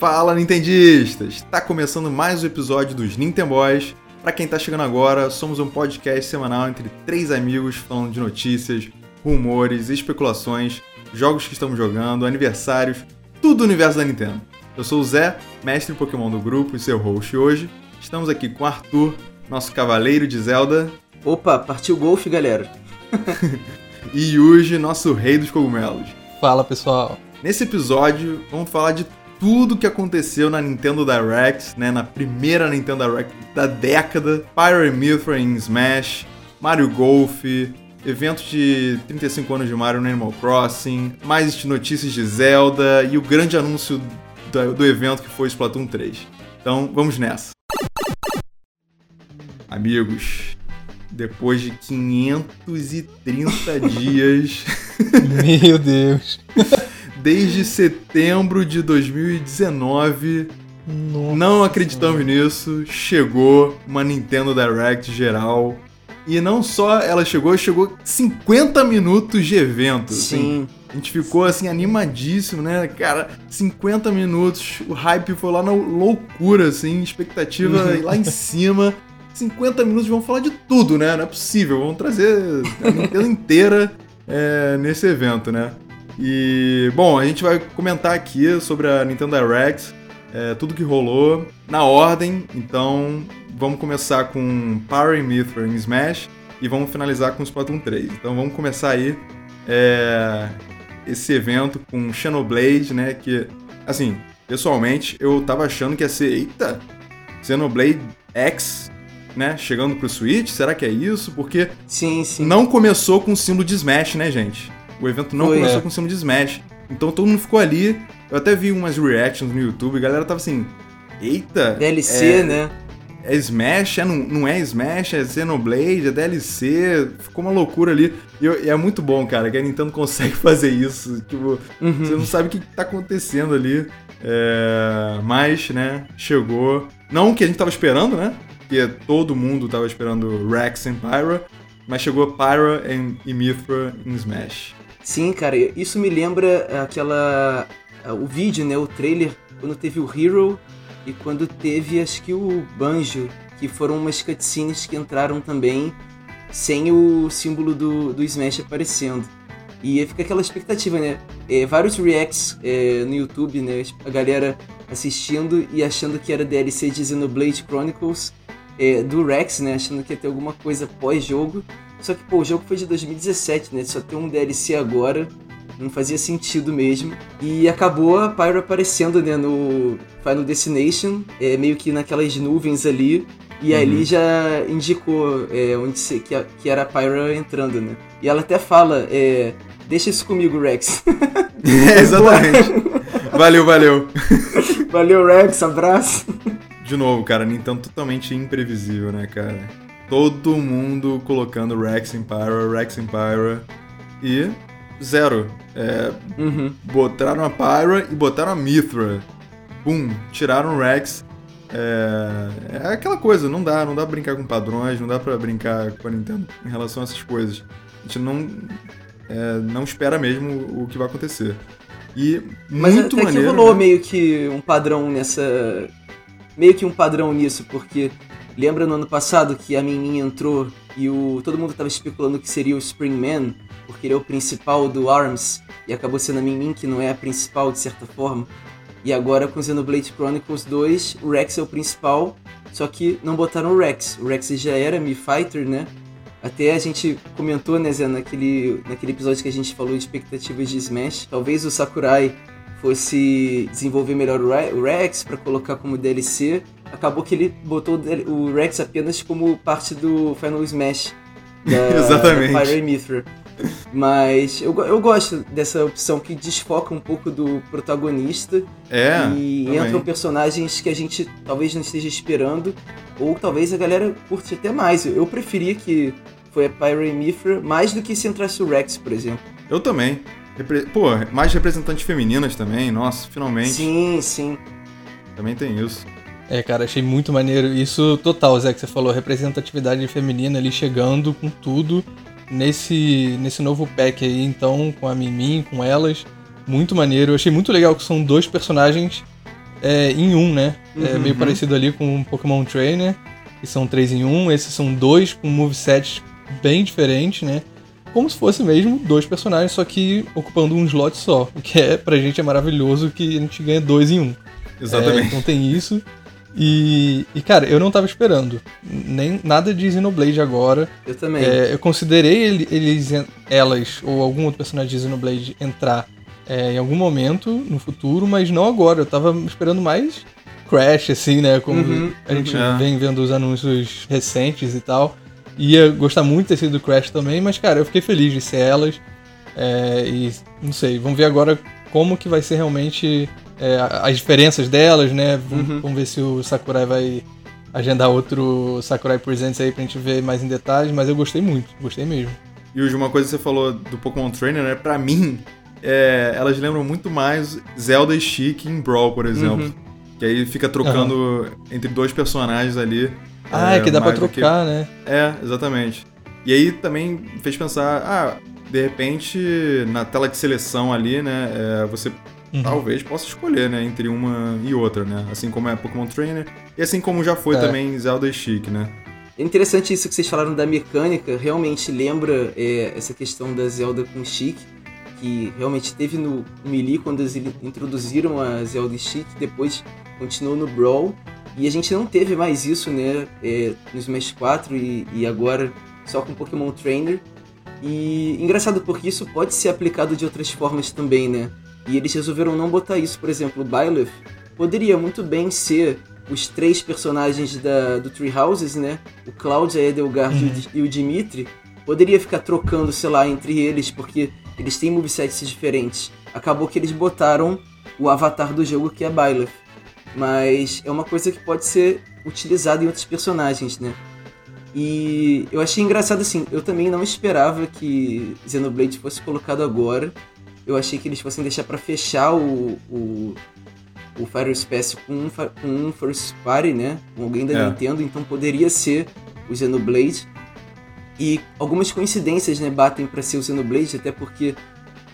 Fala Nintendistas! Está começando mais um episódio dos Nintendo Boys. Para quem está chegando agora, somos um podcast semanal entre três amigos falando de notícias, rumores, especulações, jogos que estamos jogando, aniversários, tudo do universo da Nintendo. Eu sou o Zé, mestre Pokémon do grupo e seu host hoje. Estamos aqui com o Arthur, nosso cavaleiro de Zelda. Opa, partiu golfe, galera. e Yuji, nosso rei dos cogumelos. Fala, pessoal. Nesse episódio, vamos falar de tudo que aconteceu na Nintendo Direct, né, na primeira Nintendo Direct da década, Pyre Mythra em Smash, Mario Golf, eventos de 35 anos de Mario no Animal Crossing, mais notícias de Zelda e o grande anúncio do, do evento que foi Splatoon 3. Então, vamos nessa. Amigos, depois de 530 dias. Meu Deus! Desde setembro de 2019. Nossa. Não acreditamos nisso. Chegou uma Nintendo Direct geral. E não só ela chegou, chegou 50 minutos de evento. Sim. Assim. A gente ficou assim animadíssimo, né? Cara, 50 minutos, o hype foi lá na loucura, assim, expectativa lá em cima. 50 minutos vão falar de tudo, né? Não é possível. Vamos trazer a Nintendo inteira é, nesse evento, né? E, bom, a gente vai comentar aqui sobre a Nintendo Direct, é, tudo que rolou, na ordem. Então, vamos começar com Power Mithra em Smash e vamos finalizar com Splatoon 3. Então, vamos começar aí é, esse evento com Xenoblade, né? Que, assim, pessoalmente, eu tava achando que ia ser, eita, Xenoblade X né? Chegando pro Switch, será que é isso? Porque sim, sim. não começou com o símbolo de Smash, né, gente? O evento não Foi, começou é. com o símbolo de Smash. Então todo mundo ficou ali. Eu até vi umas reactions no YouTube, a galera tava assim, eita. DLC, é, né? É Smash, é, não, não é Smash, é Xenoblade, é DLC, ficou uma loucura ali. E, e, é muito bom, cara, que a Nintendo consegue fazer isso. Tipo, uhum. você não sabe o que tá acontecendo ali. É, mas, né, chegou. Não o que a gente tava esperando, né? porque todo mundo tava esperando Rex e Pyra, mas chegou Pyra e Mithra em Smash. Sim, cara, isso me lembra aquela. o vídeo, né? O trailer, quando teve o Hero e quando teve, acho que o Banjo, que foram umas cutscenes que entraram também sem o símbolo do, do Smash aparecendo. E fica aquela expectativa, né? É, vários reacts é, no YouTube, né? A galera assistindo e achando que era DLC de Xenoblade Chronicles é, do Rex, né? Achando que ia ter alguma coisa pós-jogo. Só que, pô, o jogo foi de 2017, né? Só tem um DLC agora. Não fazia sentido mesmo. E acabou a Pyro aparecendo, né? No Final Destination. É, meio que naquelas nuvens ali. E uhum. ali já indicou é, onde se, que, que era a Pyra entrando, né? E ela até fala, é, deixa isso comigo, Rex. é, exatamente. valeu, valeu. valeu, Rex, abraço de novo, cara, Nintendo totalmente imprevisível, né, cara? Todo mundo colocando Rex em Pyra, Rex em Pyra e zero. É, uhum. Botaram a Pyra e botaram a Mithra. Pum, tiraram o Rex. É, é, aquela coisa, não dá, não dá pra brincar com padrões, não dá pra brincar com a Nintendo em relação a essas coisas. A gente não, é, não espera mesmo o que vai acontecer. E Mas muito até maneiro, que rolou né? meio que um padrão nessa meio que um padrão nisso, porque lembra no ano passado que a Min entrou e o todo mundo estava especulando que seria o Springman, porque ele é o principal do ARMS, e acabou sendo a Min que não é a principal de certa forma. E agora com Xenoblade Chronicles 2, o Rex é o principal, só que não botaram o Rex. O Rex já era Mi Fighter, né? Até a gente comentou, né, Zé, naquele, naquele episódio que a gente falou de expectativas de Smash. Talvez o Sakurai fosse desenvolver melhor o Rex para colocar como DLC, acabou que ele botou o Rex apenas como parte do Final Smash da, Exatamente. da Fire Mithra. Mas eu, eu gosto dessa opção que desfoca um pouco do protagonista é, e também. entram personagens que a gente talvez não esteja esperando, ou talvez a galera curte até mais. Eu preferia que foi a Pyre Mithra mais do que se entrasse o Rex, por exemplo. Eu também. Pô, mais representantes femininas também, nossa, finalmente. Sim, sim. Também tem isso. É, cara, achei muito maneiro. Isso total, Zé, que você falou, representatividade feminina ali chegando com tudo nesse, nesse novo pack aí, então, com a Mimi, com elas. Muito maneiro. Eu achei muito legal que são dois personagens é, em um, né? É Uhum. meio parecido ali com o Pokémon Trainer, que são três em um. Esses são dois com movesets bem diferentes, né? Como se fosse mesmo dois personagens, só que ocupando um slot só. O que é, pra gente é maravilhoso que a gente ganha dois em um. É, Exatamente. então tem isso. E, e, cara, eu não tava esperando. Nem nada de Xenoblade agora. Eu também. É, eu considerei ele- eles, elas ou algum outro personagem de Xenoblade entrar é, em algum momento no futuro, mas não agora. Eu tava esperando mais Crash, assim, né? Como Uhum, a gente uhum. vem vendo os anúncios recentes e tal. Ia gostar muito de ter sido Crash também, mas, cara, eu fiquei feliz de ser elas. É, e não sei, vamos ver agora como que vai ser realmente é, as diferenças delas, né? Vamos, Uhum. vamos ver se o Sakurai vai agendar outro Sakurai Presents aí pra gente ver mais em detalhes, mas eu gostei muito, gostei mesmo. E hoje uma coisa que você falou do Pokémon Trainer, né? Pra mim, é, elas lembram muito mais Zelda e Chic em Brawl, por exemplo. Uhum. Que aí fica trocando entre dois personagens ali. Ah, é, que dá pra do que- trocar, né? É, exatamente. E aí também fez pensar, ah, de repente, na tela de seleção ali, né, é, você Uhum. talvez possa escolher, né, entre uma e outra, né? Assim como é Pokémon Trainer e assim como já foi É. também Zelda e Chic, né? É interessante isso que vocês falaram da mecânica, realmente lembra é, essa questão da Zelda com Chic, que realmente teve no Melee quando eles introduziram a Zelda e Chic, depois continuou no Brawl, e a gente não teve mais isso, né, é, no Smash 4 e, e agora só com Pokémon Trainer. E engraçado porque isso pode ser aplicado de outras formas também, né? E eles resolveram não botar isso, por exemplo, o Byleth poderia muito bem ser os três personagens da, do Three Houses, né? O Cloud, a Edelgard e o Di- e o Dimitri. Poderia ficar trocando, sei lá, entre eles, porque eles têm movesets diferentes. Acabou que eles botaram o avatar do jogo, que é Byleth. Mas é uma coisa que pode ser utilizada em outros personagens, né? E eu achei engraçado assim, eu também não esperava que Xenoblade fosse colocado agora. Eu achei que eles fossem deixar pra fechar o, o, o Fire Space com um, com um First Party, né? Com alguém da É. Nintendo, então poderia ser o Xenoblade. E algumas coincidências, né, batem pra ser o Xenoblade, até porque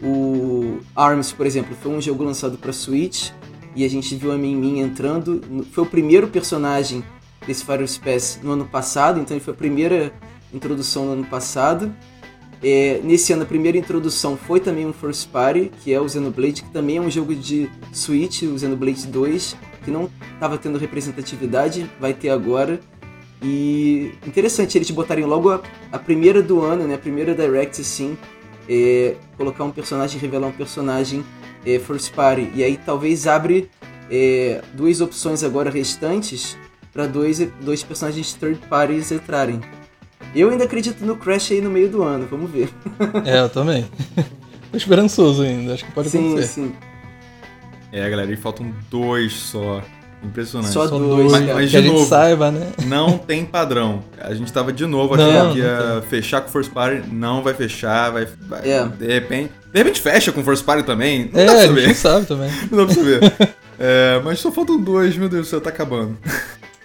o ARMS, por exemplo, foi um jogo lançado pra Switch e a gente viu a Min Min entrando. Foi o primeiro personagem desse Fire Space no ano passado, então ele foi a primeira introdução no ano passado. É, nesse ano, a primeira introdução foi também um First Party, que é o Xenoblade, que também é um jogo de Switch, o Xenoblade 2, que não estava tendo representatividade, vai ter agora. E interessante eles botarem logo a, a primeira do ano, né, a primeira Direct, assim, é, colocar um personagem, revelar um personagem é, First Party. E aí talvez abre é, duas opções agora restantes para dois, dois personagens Third Parties entrarem. Eu ainda acredito no Crash aí no meio do ano, vamos ver. É, eu também. Tô esperançoso ainda, acho que pode sim, acontecer. sim. É, galera, e faltam dois só. Impressionante. Só Só dois, dois, cara. Mas, que a de gente novo, saiba, né? não tem padrão. A gente tava de novo achando que ia fechar com First Party, não vai fechar, vai, vai- É. de repente, de repente fecha com First Party também. Não É, dá pra a gente não saber. sabe também. Não dá pra saber. É, mas só faltam dois, meu Deus do céu, tá acabando.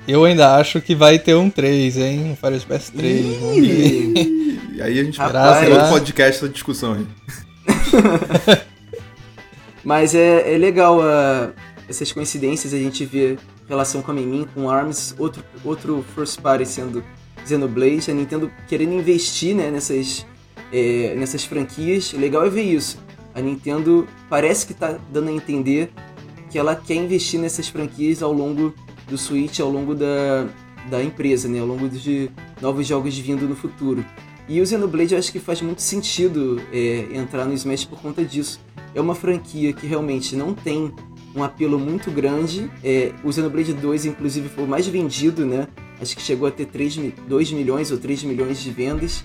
Eu ainda acho que vai ter um 3, hein? Um Fire Space 3. vamos ver. Ih, E aí a gente vai ter outro podcast essa discussão aí. Mas é, é legal ah, essas coincidências, a gente vê relação com a Memin, com ARMS, outro, outro First Party sendo Xenoblade, a Nintendo querendo investir né, nessas, é, nessas franquias. O legal é ver isso. A Nintendo parece que tá dando a entender que ela quer investir nessas franquias ao longo do Switch, ao longo da, da empresa, né? ao longo de novos jogos vindo no futuro. E o Xenoblade eu acho que faz muito sentido é, entrar no Smash por conta disso. É uma franquia que realmente não tem um apelo muito grande. É, o Xenoblade 2, inclusive, foi o mais vendido, né? Acho que chegou a ter 3, mi- 2 milhões ou 3 milhões de vendas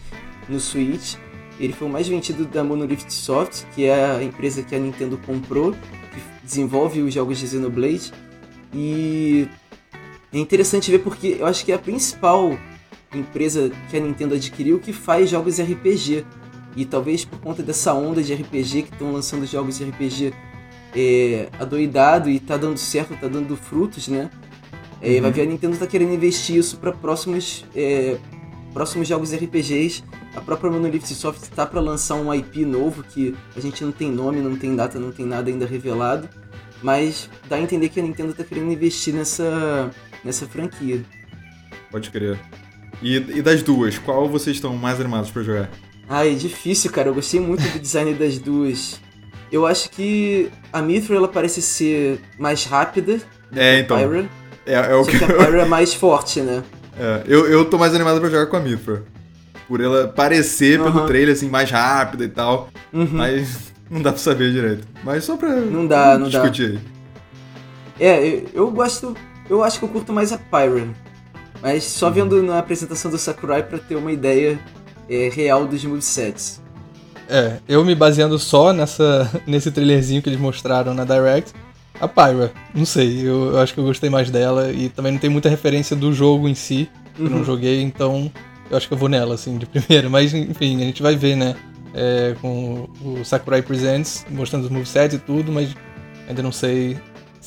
no Switch. Ele foi o mais vendido da Monolith Soft, que é a empresa que a Nintendo comprou, que desenvolve os jogos de Xenoblade. E é interessante ver porque eu acho que é a principal empresa que a Nintendo adquiriu que faz jogos RPG. E talvez por conta dessa onda de RPG que estão lançando jogos de RPG é, adoidado e tá dando certo, tá dando frutos, né? É, Uhum. Vai ver a Nintendo tá querendo investir isso para próximos, é, próximos jogos RPGs. A própria Monolith Soft tá para lançar um IP novo que a gente não tem nome, não tem data, não tem nada ainda revelado. mas dá a entender que a Nintendo tá querendo investir nessa, nessa franquia. Pode crer. E, e das duas, qual vocês estão mais animados pra jogar? Ah, é difícil, cara. Eu gostei muito do design das duas. Eu acho que a Mithril ela parece ser mais rápida É, que a então. Pyra. É, é o que que a Pyra é mais forte, né? é, eu, eu tô mais animado pra jogar com a Mifra. Por ela parecer pelo Aham. trailer assim mais rápida e tal, Uhum. mas não dá pra saber direito. Mas só pra Não dá, não dá. discutir aí. É, eu, eu gosto. Eu acho que eu curto mais a Pyra. Mas só vendo na apresentação do Sakurai pra ter uma ideia é, real dos movesets. É, eu me baseando só nessa, nesse trailerzinho que eles mostraram na Direct, a Pyra, não sei, eu, eu acho que eu gostei mais dela e também não tem muita referência do jogo em si, eu não Uhum. joguei, então eu acho que eu vou nela, assim, de primeira. Mas, enfim, a gente vai ver, né, é, com o Sakurai Presents, mostrando os movesets e tudo, mas ainda não sei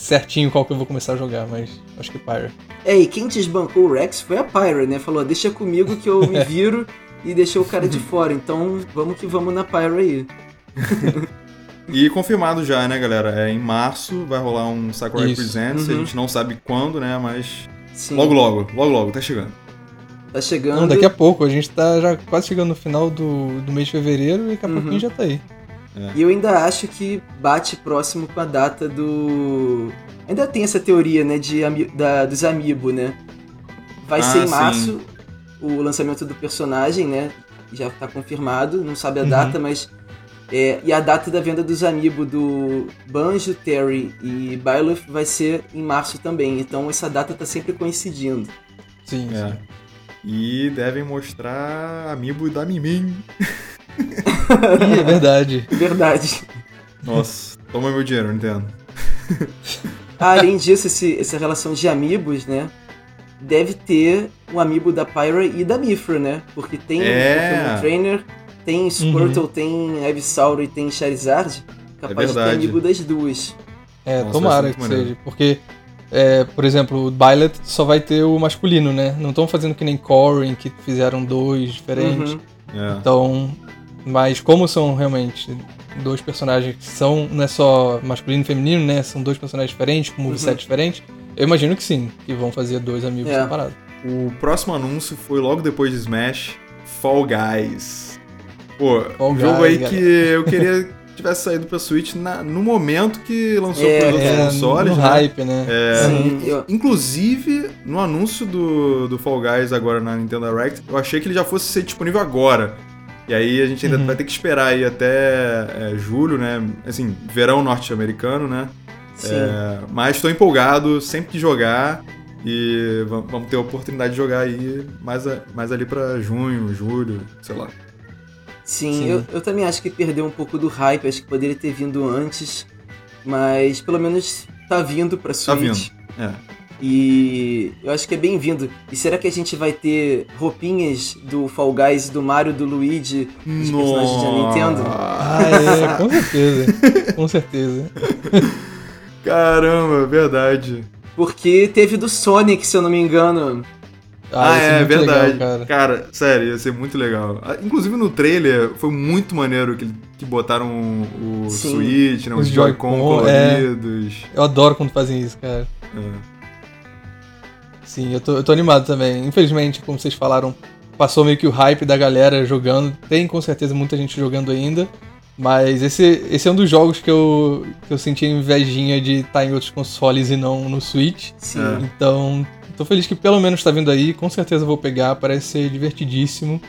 certinho qual que eu vou começar a jogar, mas acho que Pyra. É, e quem desbancou o Rex foi a Pyra, né? Falou, deixa comigo que eu me viro e deixou o cara de fora. Então vamos que vamos na Pyra aí. E confirmado já, né, galera? É em março, vai rolar um Sakurai Isso. Presents. A Uhum. gente não sabe quando, né? Mas Sim, logo, logo, logo, logo, tá chegando. tá chegando. Não, daqui a pouco, a gente tá já quase chegando no final do, do mês de fevereiro e daqui a Uhum. pouquinho já tá aí. E eu ainda acho que bate próximo com a data do. Ainda tem essa teoria, né, de ami... da... dos Amiibo, né? Vai Ah, ser em sim. março o lançamento do personagem, né? Já tá confirmado, não sabe a Uhum. data, mas. É... E a data da venda dos Amiibo do Banjo, Terry e Byleth vai ser em março também. Então essa data tá sempre coincidindo. Sim, sim. É. E devem mostrar Amiibo da Mimin. Ih, é verdade. Verdade. Nossa, toma meu dinheiro, Nintendo. Ah, Além disso, esse- essa relação de amigos, né? Deve ter um amiibo da Pyra e da Mifra, né? Porque tem É. Trainer, tem Squirtle, tem Ivysaur e tem Charizard. Capaz de ter amiibo das duas. É, Nossa, tomara que maneiro. seja. Porque, é, por exemplo, o Byleth só vai ter o masculino, né? Não estão fazendo que nem Corrin, que fizeram dois diferentes. Uhum. É. Então, mas como são realmente dois personagens que são, não é só masculino e feminino, né? São dois personagens diferentes, com moveset Uhum. diferentes. Eu imagino que sim, que vão fazer dois amigos É. separados. O próximo anúncio foi logo depois de Smash, Fall Guys. Pô, Fall um jogo Guys, aí galera. que eu queria que tivesse saído pra Switch na- no momento que lançou É, pros outros É, consoles, no né? hype, né? É, Sim, Inclusive, no anúncio do, do Fall Guys agora na Nintendo Direct, eu achei que ele já fosse ser disponível agora. E aí a gente ainda Uhum. vai ter que esperar aí até é, julho, né? Assim, verão norte-americano, né? Sim. É, mas estou empolgado, sempre que jogar. E va- vamos ter a oportunidade de jogar aí mais, a- mais ali pra junho, julho, sei lá. Sim, Sim. Eu, eu também acho que perdeu um pouco do hype, acho que poderia ter vindo antes, mas pelo menos tá vindo pra Tá Switch. vindo. É. E eu acho que é bem-vindo. E será que a gente vai ter roupinhas do Fall Guys, do Mario, do Luigi, dos personagens da Nintendo? Ah, é, com certeza. com certeza. Caramba, verdade. Porque teve do Sonic, se eu não me engano. Ah, ser é muito verdade. legal, cara. sério, ia ser muito legal. Ah, Inclusive no trailer foi muito maneiro que, que botaram o Sim. Switch, né, os Os Joy-Con é. coloridos. Eu adoro quando fazem isso, cara. É. Sim, eu tô, eu tô animado também. Infelizmente, como vocês falaram, passou meio que o hype da galera jogando. Tem com certeza muita gente jogando ainda. Mas esse, esse é um dos jogos que eu, que eu senti invejinha de estar em outros consoles e não no Switch. Sim. É. Então, tô feliz que pelo menos tá vindo aí. Com certeza vou pegar, parece ser divertidíssimo.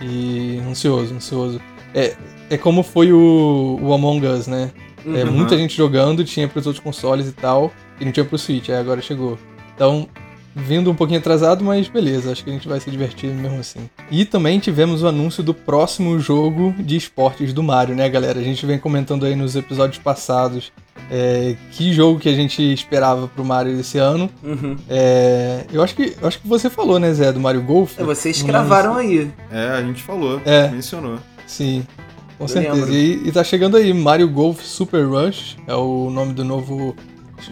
E ansioso, ansioso. É, é como foi o, o Among Us, né? É, Uhum. muita gente jogando, tinha pros outros consoles e tal, e não tinha pro Switch, aí agora chegou. Então, vindo um pouquinho atrasado, mas beleza, acho que a gente vai se divertir mesmo assim. E também tivemos o anúncio do próximo jogo de esportes do Mario, né, galera? A gente vem comentando aí nos episódios passados é, que jogo que a gente esperava pro Mario esse ano. Uhum. É, eu, acho que, eu acho que você falou, né, Zé, do Mario Golf. É, vocês cravaram aí. É, a gente falou, É. mencionou. Sim, com Eu certeza. E, e tá chegando aí, Mario Golf Super Rush, é o nome do novo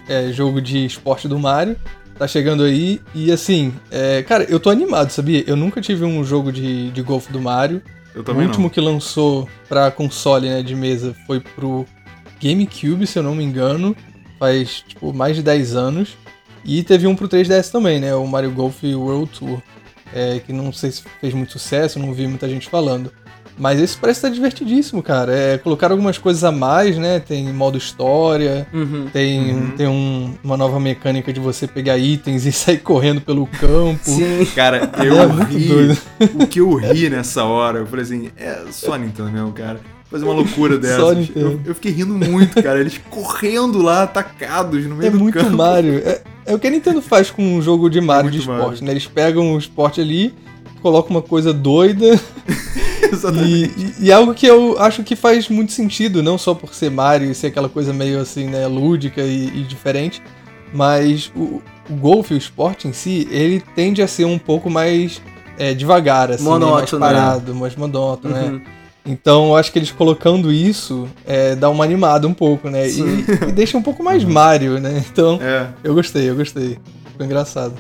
é, jogo de esporte do Mario. Tá chegando aí, e assim, é, cara, eu tô animado, sabia? Eu nunca tive um jogo de, de golfe do Mario. Eu o também último não. que lançou pra console né, de mesa foi pro GameCube, se eu não me engano. faz, tipo, mais de 10 anos. E teve um pro 3DS também, né? O Mario Golf World Tour. É, que não sei se fez muito sucesso, não vi muita gente falando. Mas esse parece estar divertidíssimo, cara. É, colocaram algumas coisas a mais, né? Tem modo história, Uhum. tem, Uhum. tem um- uma nova mecânica de você pegar itens e sair correndo pelo campo. Sim. Cara, É eu muito ri. doido. O que eu ri nessa hora, eu falei assim, é só Nintendo mesmo, cara. Fazer uma loucura dessa. Eu, eu fiquei rindo muito, cara. Eles correndo lá, atacados no meio É do muito campo. Mario. É, é o que a Nintendo faz com um jogo de Mario de muito esporte, Mario. né? Eles pegam o esporte ali, colocam uma coisa doida e, e- e algo que eu acho que faz muito sentido, não só por ser Mario e ser aquela coisa meio assim, né, lúdica e, e diferente, mas o, o golfe, o esporte em si, ele tende a ser um pouco mais é, devagar, assim, né, mais Monótono, né? parado, mais monótono, né? Uhum. Então eu acho que eles colocando isso é, dá uma animada um pouco, né? E, e deixa um pouco mais Mario, né? Então É. eu gostei, eu gostei. Ficou engraçado.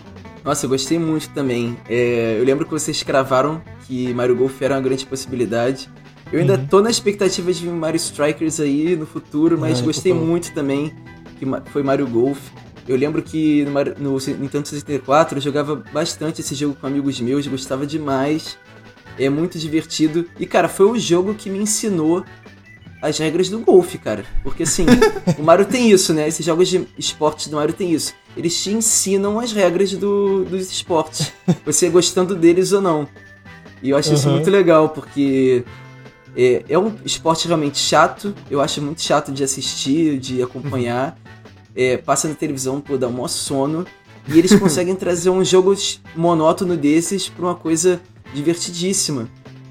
Nossa, eu gostei muito também. É, eu lembro que vocês cravaram que Mario Golf era uma grande possibilidade. Eu ainda Uhum. tô na expectativa de vir Mario Strikers aí no futuro, mas gostei muito também que foi Mario Golf. Eu lembro que no, no Nintendo 64 eu jogava bastante esse jogo com amigos meus, gostava demais. É muito divertido. E, cara, foi o jogo que me ensinou as regras do golfe, cara. Porque, assim, o Mario tem isso, né? Esses jogos de esportes do Mario tem isso. Eles te ensinam as regras do- dos esportes. Você gostando deles ou não. E eu acho isso Uhum. muito legal, porque é, é um esporte realmente chato. Eu acho muito chato de assistir, de acompanhar. É, passa na televisão, pô, dá um maior sono. E eles conseguem trazer um jogo monótono desses pra uma coisa divertidíssima.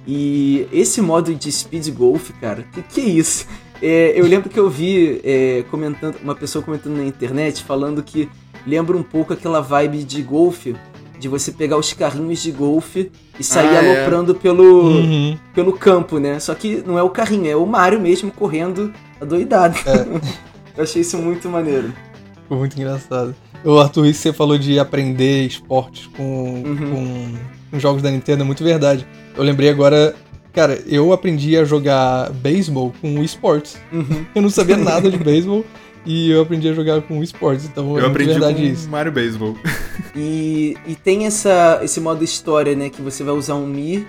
E esse modo de speed golf, cara, que que é isso? É, eu lembro que eu vi é, comentando, uma pessoa comentando na internet falando que lembra um pouco aquela vibe de golfe, de você pegar os carrinhos de golfe e sair Ah, é. aloprando pelo, Uhum. pelo campo, né? Só que não é o carrinho, é o Mario mesmo correndo adoidado. eu achei isso muito maneiro. Ficou muito engraçado. O Arthur, você falou de aprender esportes com, Uhum. com, com jogos da Nintendo é muito verdade. Eu lembrei agora, cara, eu aprendi a jogar beisebol com o esportes. Uhum. Eu não sabia nada de beisebol e eu aprendi a jogar com o esportes, então é Eu muito aprendi verdade com isso. Mario Baseball. E, e tem essa, esse modo história, né? Que você vai usar um Mi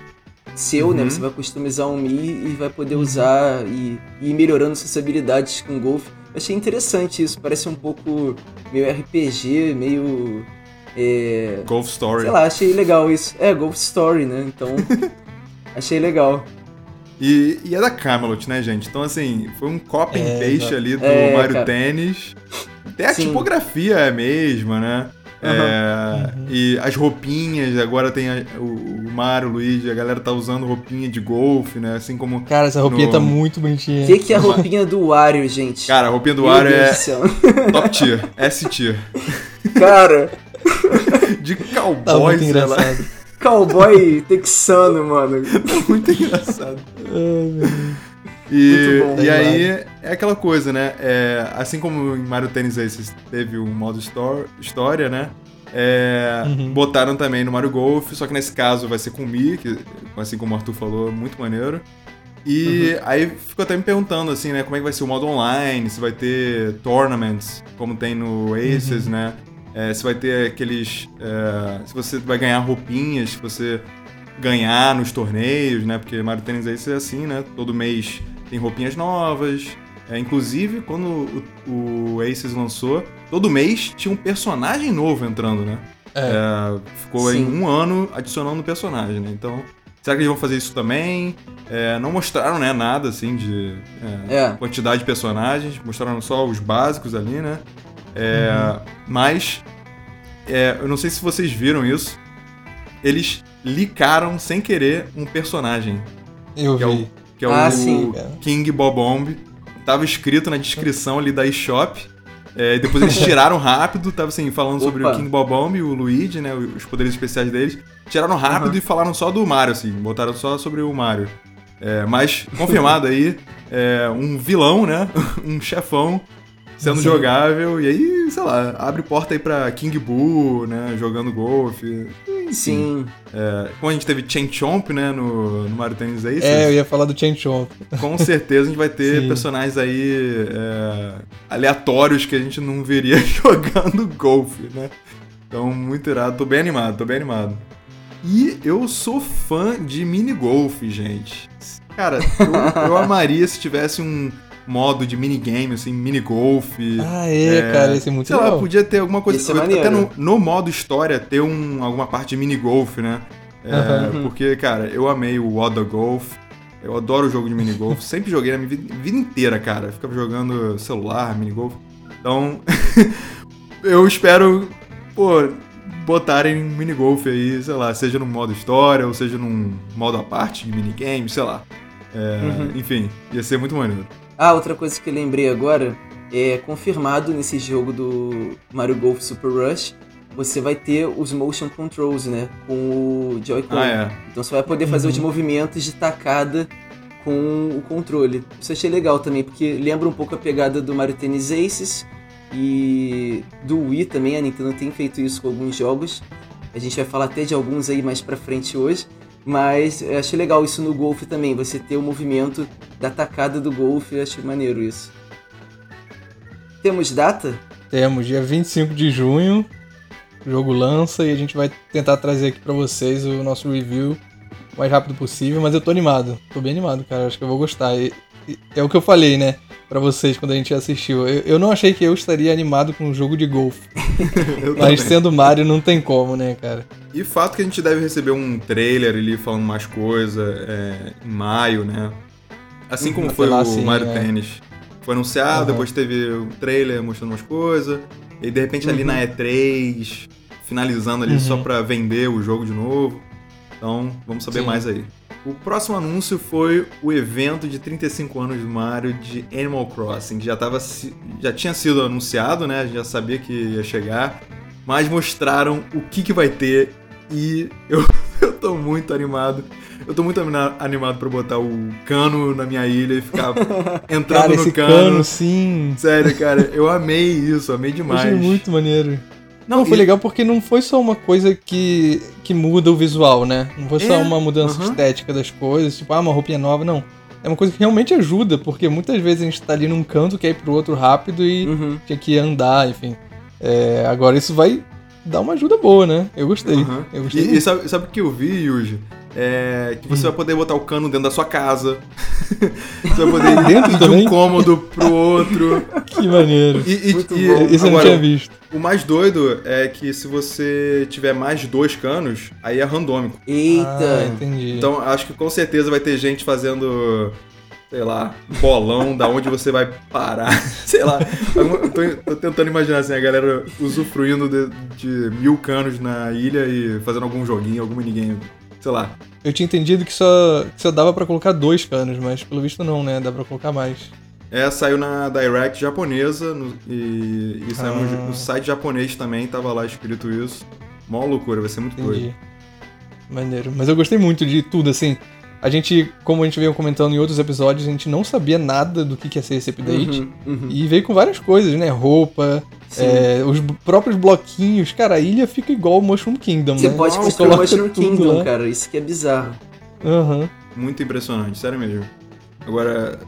seu, né? Uhum. Você vai customizar um Mi e vai poder usar e, e ir melhorando suas habilidades com golfe. Eu achei interessante isso, parece um pouco meio RPG, meio. É, Golf Story. sei lá, achei legal isso. É, Golf Story, né? Então. achei legal. E, e é da Camelot, né, gente? Então, assim, foi um copy and É, paste exato. ali do É, Mario cara. Tennis. Até a Sim. tipografia é a mesma, né? É, Uhum. E as roupinhas, agora tem a- o, o Mario, o Luigi, a galera tá usando roupinha de golfe, né? Assim como. Cara, essa roupinha No- tá muito bonitinha. O que, que é a roupinha do Wario, gente? Cara, a roupinha do Meu Deus é céu. top tier, S tier. Cara, De Tá cowboy, muito sei lá. engraçado. cowboy texano, mano. Muito engraçado. Ai, meu Deus. E, Muito bom. e Tá aí é aquela coisa, né? É, assim como em Mario Tennis Aces teve o modo stor- história, né? É, Uhum. Botaram também no Mario Golf, só que nesse caso vai ser com o Mi, que, assim como o Arthur falou, é muito maneiro. E aí ficou até me perguntando, assim, né? Como é que vai ser o modo online, se vai ter tournaments, como tem no Aces, né? É, se vai ter aqueles... é, se você vai ganhar roupinhas, se você ganhar nos torneios, né? Porque Mario Tennis Aces é assim, né? Todo mês tem roupinhas novas. É, inclusive, quando o, o Aces lançou, todo mês tinha um personagem novo entrando, né? É. É, ficou aí Sim. um ano adicionando personagem, né? Então, será que eles vão fazer isso também? É, não mostraram, né, nada assim de é, É. quantidade de personagens, mostraram só os básicos ali, né? É, Uhum. Mas, é, eu não sei se vocês viram isso, eles licaram sem querer um personagem, Eu que é o, vi. que é Ah, o sim. King Bobomb. Tava escrito na descrição ali da eShop. É, e depois eles tiraram rápido, tava assim, falando sobre o Opa. King Bobomb e o Luigi, né? Os poderes especiais deles. Tiraram rápido Aham. e falaram só do Mario, assim, botaram só sobre o Mario. É, mas, confirmado aí, é, um vilão, né? um chefão sendo Sim. jogável. E aí, sei lá, abre porta aí pra King Boo, né? Jogando golfe. enfim. Sim. É, como a gente teve Chain Chomp, né, no, no Mario Tennis Aces, É, eu ia falar do Chain Chomp. com certeza a gente vai ter Sim. personagens aí é, aleatórios que a gente não veria jogando golfe, né? Então, muito irado. Tô bem animado, tô bem animado. E eu sou fã de mini golf, gente. Cara, eu, eu amaria se tivesse um modo de minigame, assim, mini golf. Ah, é, cara, esse é muito Sei lá, legal. podia ter alguma coisa. Isso é até no, no modo história ter um, alguma parte de mini golf, né? É, Aham. Porque, cara, eu amei o Oda Golf. Eu adoro o jogo de mini golf. Sempre joguei na minha vida, vida inteira, cara. Ficava jogando celular, mini golf. Então, eu espero, pô, botarem mini golf aí, sei lá, seja no modo história ou seja num modo à parte de minigame, sei lá. É, Uhum. Enfim, ia ser muito maneiro. Ah, outra coisa que eu lembrei agora é confirmado nesse jogo do Mario Golf Super Rush, você vai ter os motion controls, né, com o Joy-Con. Ah, é. Então você vai poder fazer Uhum. os movimentos de tacada com o controle. Isso eu achei legal também, porque lembra um pouco a pegada do Mario Tennis Aces e do Wii também. A Nintendo tem feito isso com alguns jogos. A gente vai falar até de alguns aí mais pra frente hoje. Mas eu achei legal isso no golfe também, você ter o movimento da tacada do golfe, eu achei maneiro isso. Temos data? Temos dia 25 de junho, o jogo lança e a gente vai tentar trazer aqui pra vocês o nosso review o mais rápido possível, mas eu tô animado, tô bem animado, cara, acho que eu vou gostar. E- e- é o que eu falei, né, pra vocês quando a gente assistiu. Eu, eu não achei que eu estaria animado com um jogo de golfe, mas também. sendo Mario não tem como, né, cara. E fato que a gente deve receber um trailer ali falando mais coisa é, em maio, né? Assim como Até foi lá, o Mario é. Tennis. Foi anunciado, Aham. depois teve um trailer mostrando umas coisas. E de repente ali Uhum. na E3, finalizando ali Uhum. só pra vender o jogo de novo. Então, vamos saber Sim. mais aí. O próximo anúncio foi o evento de 35 anos do Mario de Animal Crossing, que já, tava, já tinha sido anunciado, né? A gente já sabia que ia chegar, mas mostraram o que, que vai ter e eu, eu tô muito animado. Eu tô muito anima- animado pra botar o cano na minha ilha e ficar entrando Cara, no esse cano. cano, sim, Sério, cara, eu amei isso, amei eu demais. achei muito maneiro. Não, Não, foi e- legal porque não foi só uma coisa que, que muda o visual, né? Não foi só É, uma mudança estética das coisas, tipo, ah, uma roupinha nova, não. É uma coisa que realmente ajuda, porque muitas vezes a gente tá ali num canto, quer ir pro outro rápido e Uhum. tinha que andar, enfim. É, agora isso vai dar uma ajuda boa, né? Eu gostei. Aham. Eu gostei E, e sabe, sabe o que eu vi, Yuji? É que você Hum. vai poder botar o cano dentro da sua casa. você vai poder ir Dentro de também? um cômodo pro outro. Que maneiro. E, e- Muito e bom. Isso eu não agora, tinha visto. o mais doido é que se você tiver mais de dois canos, aí é randômico. Ah, Eita! entendi. Então acho que com certeza vai ter gente fazendo, sei lá, bolão da onde você vai parar. sei lá. Tô, tô tentando imaginar assim, a galera usufruindo de, de mil canos na ilha e fazendo algum joguinho, algum minigame. Sei lá. Eu tinha entendido que só, que só dava pra colocar dois canos, mas pelo visto não, né? Dá pra colocar mais. É, saiu na Direct japonesa no- e, e saiu no, Ah. no site japonês também, tava lá escrito isso. Mó loucura, vai ser muito doido. Entendi. Maneiro. Mas eu gostei muito de tudo, assim. A gente, como a gente veio comentando em outros episódios, a gente não sabia nada do que que ia ser esse update. Uhum, uhum. E veio com várias coisas, né? Roupa, é, os próprios bloquinhos. Cara, a ilha fica igual o Mushroom Kingdom, Você né? pode Não, construir o Mushroom tudo Kingdom, lá. cara. Isso que é bizarro. Aham. Muito impressionante, sério mesmo. Agora,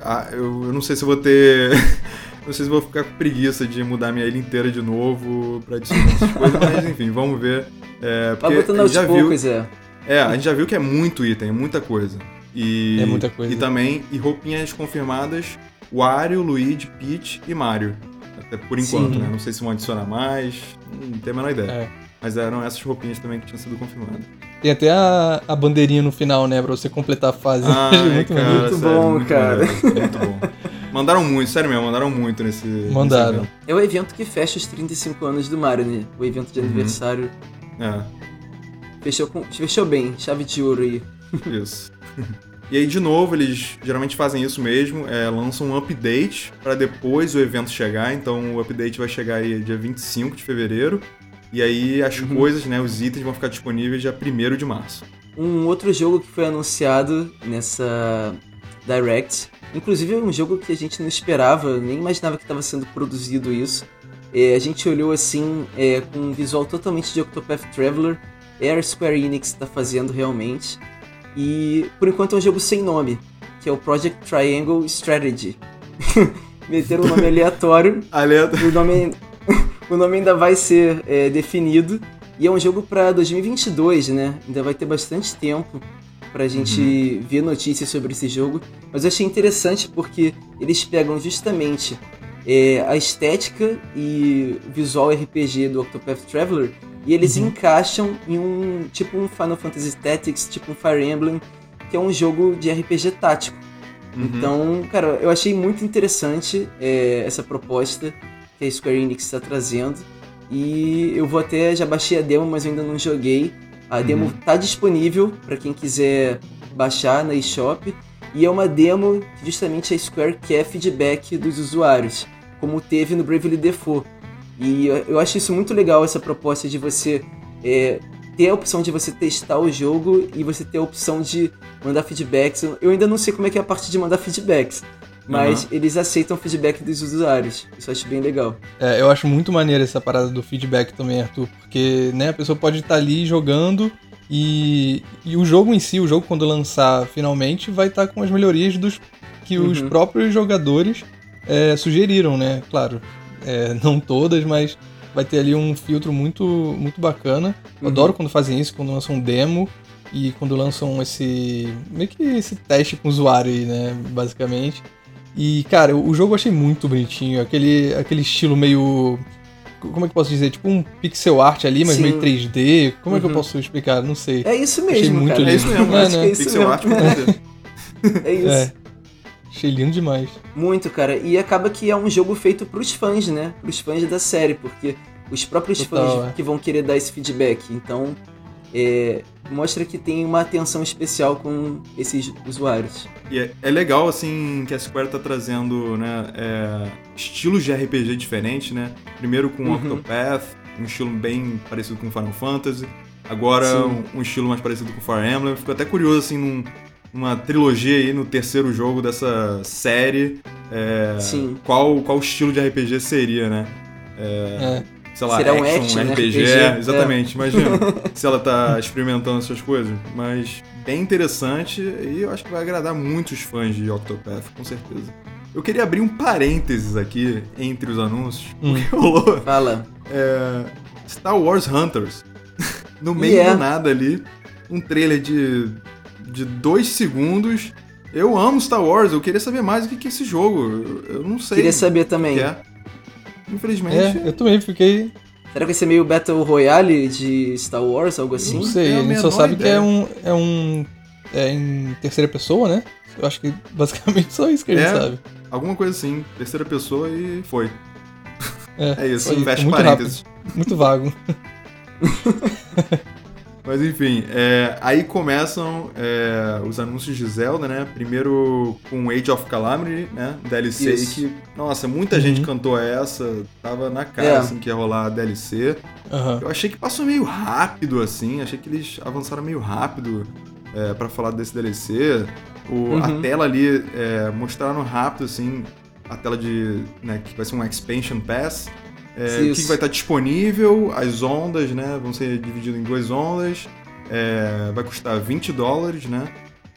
ah, eu, eu não sei se eu vou ter. não sei se eu vou ficar com preguiça de mudar minha ilha inteira de novo pra adicionar essas coisas, mas enfim, vamos ver. É, Vai porque botando a aos já viu, poucos, é. É, a gente já viu que é muito item, é muita coisa. E, É muita coisa. E também, e roupinhas confirmadas, Wario, Luigi, Peach e Mario. Até por enquanto, Sim. né? Não sei se vão adicionar mais, não tenho a menor ideia. É. Mas eram essas roupinhas também que tinham sido confirmadas. Tem até a, a bandeirinha no final, né? Pra você completar a fase. Achei Ai, muito cara. Muito sério, bom, muito cara. maneiro, muito bom. Mandaram muito, sério mesmo, mandaram muito nesse. Mandaram. nesse. É o evento que fecha os 35 anos do Mario, né? O evento de Uhum. aniversário. É. Fechou, com, fechou bem, chave de ouro aí. Isso. E aí, de novo, eles geralmente fazem isso mesmo, é, lançam um update para depois o evento chegar. Então, o update vai chegar aí dia 25 de fevereiro. E aí, as Uhum. coisas, né, os itens vão ficar disponíveis dia 1 de março. Um outro jogo que foi anunciado nessa Direct, inclusive é um jogo que a gente não esperava, nem imaginava que estava sendo produzido isso. É, a gente olhou assim, é, com um visual totalmente de Octopath Traveler, é a Square Enix está fazendo realmente. E por enquanto é um jogo sem nome, que é o Project Triangle Strategy. Meteram um nome aleatório. Aleatório. O nome, o nome ainda vai ser é, definido. E é um jogo para 2022, né? Ainda vai ter bastante tempo pra gente uhum. ver notícias sobre esse jogo. Mas eu achei interessante porque eles pegam justamente é, a estética e visual RPG do Octopath Traveler e eles uhum. encaixam em um tipo um Final Fantasy Tactics, tipo um Fire Emblem, que é um jogo de RPG tático. Uhum. Então, cara, eu achei muito interessante é, essa proposta que a Square Enix está trazendo. E eu vou até, já baixei a demo, mas eu ainda não joguei. A uhum. demo tá disponível para quem quiser baixar na eShop. E é uma demo que justamente a Square quer feedback dos usuários, como teve no Bravely Default. E eu acho isso muito legal, essa proposta de você é, ter a opção de você testar o jogo e você ter a opção de mandar feedbacks. Eu ainda não sei como é que é a parte de mandar feedbacks, mas uhum. eles aceitam feedback dos usuários. Isso eu acho bem legal. É, eu acho muito maneiro essa parada do feedback também, Arthur, porque né, a pessoa pode estar ali jogando e, e o jogo em si, o jogo quando lançar finalmente, vai estar com as melhorias dos que uhum. os próprios jogadores é, sugeriram, né? Claro, é, não todas, mas vai ter ali um filtro muito, muito bacana. Eu uhum. adoro quando fazem isso, quando lançam um demo e quando lançam esse. meio que esse teste com o usuário aí, né? Basicamente. E, cara, o jogo eu achei muito bonitinho. Aquele, aquele estilo meio. Como é que eu posso dizer? Tipo um pixel art ali, mas Sim. meio 3D. Como uhum. é que eu uhum. posso explicar? Não sei. É isso mesmo. Achei muito cara. lindo. É isso mesmo, é, né? É isso pixel mesmo. art É isso. Achei lindo demais. Muito, cara. E acaba que é um jogo feito pros fãs, né? Pros fãs da série, porque os próprios Total, fãs é. que vão querer dar esse feedback. Então, é, mostra que tem uma atenção especial com esses usuários. E é, é legal, assim, que a Square tá trazendo, né, é, estilos de RPG diferentes, né? Primeiro com uhum. Octopath, um estilo bem parecido com Final Fantasy. Agora um, um, estilo mais parecido com Fire Emblem. Fico até curioso, assim, num, numa trilogia aí, no terceiro jogo dessa série. É, Sim. Qual, qual estilo de RPG seria, né? É, é sei lá, Será action, um action, RPG, RPG é, exatamente, imagina se ela tá experimentando essas coisas. Mas bem interessante e eu acho que vai agradar muitos fãs de Octopath, com certeza. Eu queria abrir um parênteses aqui entre os anúncios, hum. porque rolou. Fala. É, Star Wars Hunters. no meio yeah. do nada ali, um trailer de, de dois segundos. Eu amo Star Wars, eu queria saber mais o que é esse jogo. Eu, não sei. Queria saber também. É. Infelizmente. É, eu também fiquei. Será que vai ser meio Battle Royale de Star Wars, algo assim? Não sei, a gente só sabe ideia. que é um. É um. É em terceira pessoa, né? Eu acho que basicamente só isso que a gente é, sabe. Alguma coisa assim, terceira pessoa e foi. É, é isso, fecha muito parênteses. Rápido, muito vago. Mas enfim, é, aí começam é, os anúncios de Zelda, né? Primeiro com Age of Calamity, né? DLC Isso. que, nossa, muita uhum. gente cantou essa, tava na cara, é. assim, que ia rolar a DLC. Uhum. Eu achei que passou meio rápido, assim, achei que eles avançaram meio rápido é, para falar desse DLC. O, uhum. A tela ali, é, mostraram rápido, assim, a tela de, né, que vai ser um Expansion Pass. É, o que vai estar disponível, as ondas, né? Vão ser divididas em duas ondas. É, vai custar 20 dólares, né?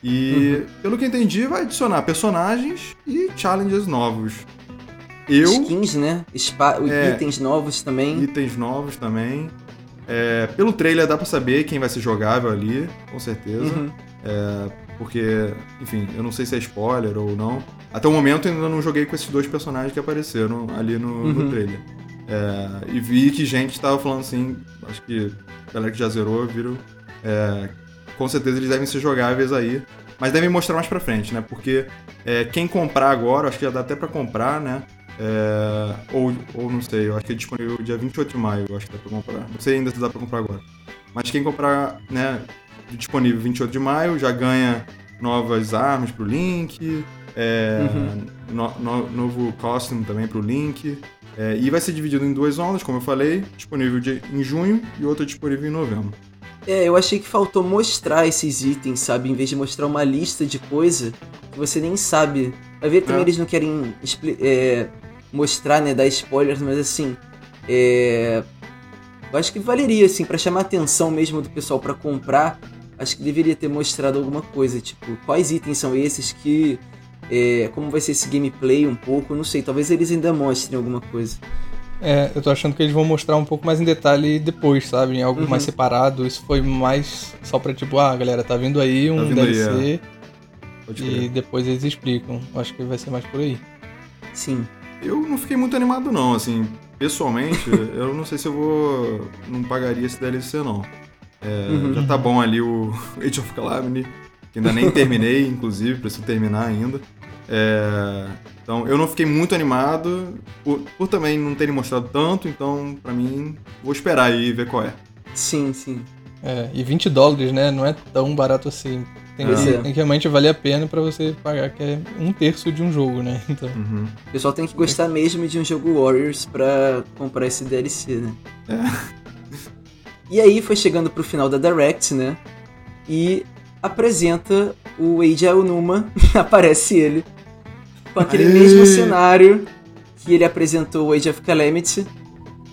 E, uhum. pelo que entendi, vai adicionar personagens e challenges novos. Eu, Skins, né? Spa é, itens novos também. Itens novos também. É, pelo trailer dá pra saber quem vai ser jogável ali, com certeza. Uhum. É, porque, enfim, eu não sei se é spoiler ou não. Até o momento eu ainda não joguei com esses dois personagens que apareceram ali no, uhum. no trailer. É, e vi que gente estava falando assim, acho que a galera que já zerou viram. É, com certeza eles devem ser jogáveis aí. Mas devem mostrar mais pra frente, né? Porque é, quem comprar agora, acho que já dá até pra comprar, né? É, ou, ou não sei, eu acho que é disponível dia 28 de maio, acho que dá pra comprar. Não sei ainda se dá pra comprar agora. Mas quem comprar, né, disponível 28 de maio, já ganha novas armas pro Link, é, uhum. no, no, novo costume também pro Link. É, e vai ser dividido em duas ondas, como eu falei, disponível de, em junho e outra disponível em novembro. É, eu achei que faltou mostrar esses itens, sabe? Em vez de mostrar uma lista de coisa que você nem sabe. Vai ver também é. eles não querem é, mostrar, né, dar spoilers, mas assim. É, Eu acho que valeria, assim, para chamar a atenção mesmo do pessoal para comprar. Acho que deveria ter mostrado alguma coisa, tipo, quais itens são esses que. É, como vai ser esse gameplay um pouco, não sei, talvez eles ainda mostrem alguma coisa. É, eu tô achando que eles vão mostrar um pouco mais em detalhe depois, sabe? Em algo uhum. mais separado. Isso foi mais só pra tipo, ah, galera, tá vindo aí um tá vindo DLC. Aí, é. E depois eles explicam. Acho que vai ser mais por aí. Sim. Eu não fiquei muito animado não, assim, pessoalmente, eu não sei se eu vou. não pagaria esse DLC não. É, uhum. Já tá bom ali o Age of Calamity, que ainda nem terminei, inclusive, preciso terminar ainda. É, então eu não fiquei muito animado, por, por, também não terem mostrado tanto, então pra mim, vou esperar aí e ver qual é. Sim, sim. É, e 20 dólares, né? Não é tão barato assim. Tem, que, é. tem que realmente valer a pena para você pagar, que é um terço de um jogo, né? Então... Uhum. O pessoal tem que gostar mesmo de um jogo Warriors pra comprar esse DLC, né? É. E aí foi chegando pro final da Direct, né? E apresenta o Eiji Aonuma, aparece ele, com aquele Aê. mesmo cenário que ele apresentou o Age of Calamity.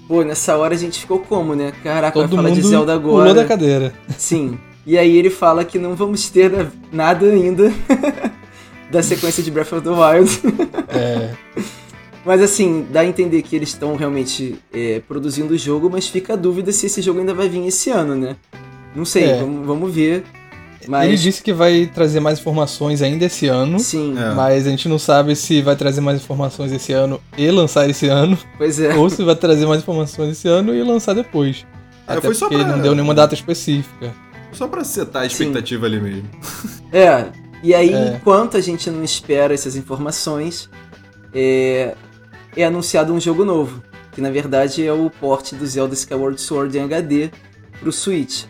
Pô, nessa hora a gente ficou como, né? Caraca, Todo vai falar de Zelda agora. Pulou da cadeira. Sim. E aí ele fala que não vamos ter nada ainda da sequência de Breath of the Wild. É. Mas assim, dá a entender que eles estão realmente é, produzindo o jogo, mas fica a dúvida se esse jogo ainda vai vir esse ano, né? Não sei, é. vamos, vamos ver. Mas... Ele disse que vai trazer mais informações ainda esse ano. Sim. É. Mas a gente não sabe se vai trazer mais informações esse ano e lançar esse ano. Pois é. Ou se vai trazer mais informações esse ano e lançar depois. É, Até porque pra... não deu nenhuma data específica. Só pra setar a expectativa Sim. ali mesmo. É, e aí, é. enquanto a gente não espera essas informações, é, é anunciado um jogo novo, que na verdade é o porte do Zelda Skyward Sword em HD pro Switch.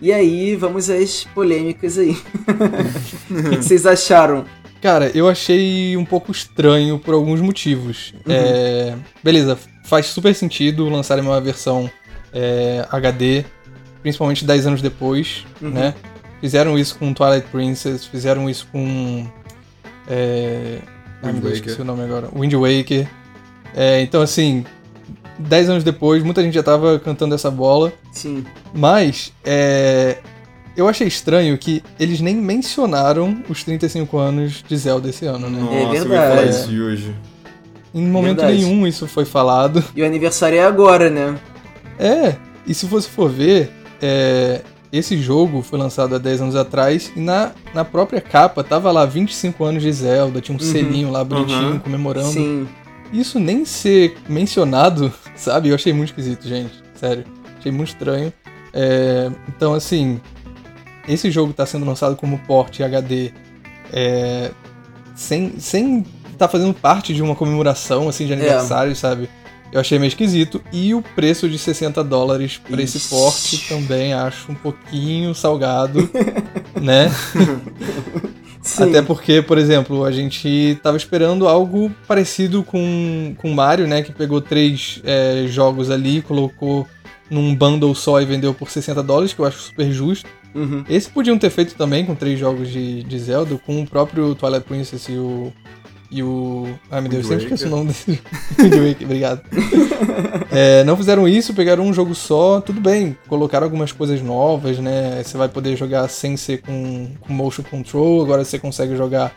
E aí, vamos às polêmicas aí. o que vocês acharam? Cara, eu achei um pouco estranho por alguns motivos. Uhum. É, beleza, faz super sentido lançarem uma versão é, HD, principalmente 10 anos depois, uhum. né? Fizeram isso com Twilight Princess, fizeram isso com. É... Wind Ai, esqueci o nome agora. Wind Waker. É, então, assim, 10 anos depois, muita gente já tava cantando essa bola. Sim. Mas, é, eu achei estranho que eles nem mencionaram os 35 anos de Zelda esse ano, né? Nossa, é verdade. eu ia falar isso hoje. Em momento verdade. nenhum isso foi falado. E o aniversário é agora, né? É, e se você for ver, é, esse jogo foi lançado há 10 anos atrás e na, na própria capa tava lá 25 anos de Zelda, tinha um uhum, selinho lá bonitinho uhum. comemorando. Sim isso nem ser mencionado, sabe? Eu achei muito esquisito, gente. Sério. Achei muito estranho. É, então, assim, esse jogo está sendo lançado como porte HD é, sem sem tá fazendo parte de uma comemoração assim de é. aniversário, é. sabe? Eu achei meio esquisito. E o preço de 60 dólares para esse porte também acho um pouquinho salgado, né? Sim. Até porque, por exemplo, a gente tava esperando algo parecido com, com Mario, né? Que pegou três é, jogos ali, colocou num bundle só e vendeu por 60 dólares, que eu acho super justo. Uhum. Esse podiam ter feito também com três jogos de, de Zelda, com o próprio Twilight Princess e o e o. Ai meu Deus, eu sempre esqueço o nome desse. Wind obrigado. é, não fizeram isso, pegaram um jogo só, tudo bem, colocaram algumas coisas novas, né? Você vai poder jogar sem ser com, com motion control, agora você consegue jogar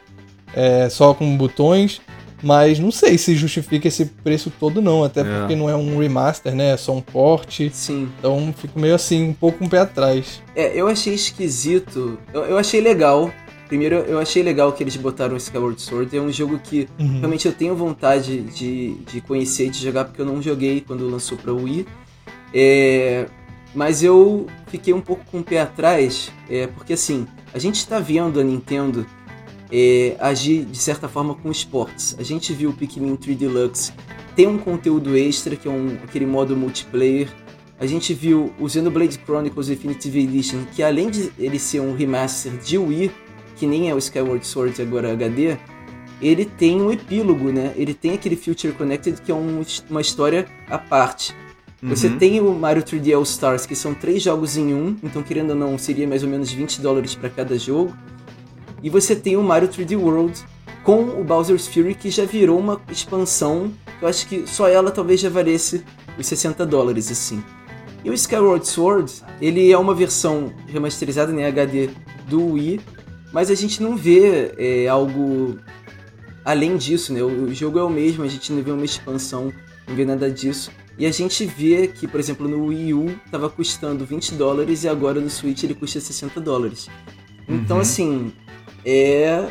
é, só com botões. Mas não sei se justifica esse preço todo, não. Até é. porque não é um remaster, né? É só um port. Sim. Então fico meio assim, um pouco um pé atrás. É, eu achei esquisito. Eu, eu achei legal Primeiro, eu achei legal que eles botaram Skyward Sword. É um jogo que uhum. realmente eu tenho vontade de, de conhecer e de jogar, porque eu não joguei quando lançou pra Wii. É, mas eu fiquei um pouco com o pé atrás, é, porque assim, a gente está vendo a Nintendo é, agir de certa forma com esportes. A gente viu o Pikmin 3 Deluxe tem um conteúdo extra, que é um, aquele modo multiplayer. A gente viu o Xenoblade Chronicles Definitive Edition, que além de ele ser um remaster de Wii, que nem é o Skyward Sword agora HD, ele tem um epílogo, né? Ele tem aquele Future Connected que é um, uma história à parte. Uhum. Você tem o Mario 3D All Stars, que são três jogos em um, então querendo ou não, seria mais ou menos 20 dólares para cada jogo. E você tem o Mario 3D World com o Bowser's Fury, que já virou uma expansão. Eu acho que só ela talvez já valesse os 60 dólares, assim. E o Skyward Sword, ele é uma versão remasterizada em HD do Wii, mas a gente não vê é, algo além disso, né? O jogo é o mesmo, a gente não vê uma expansão, não vê nada disso. E a gente vê que, por exemplo, no Wii U estava custando 20 dólares e agora no Switch ele custa 60 dólares. Então, uhum. assim, é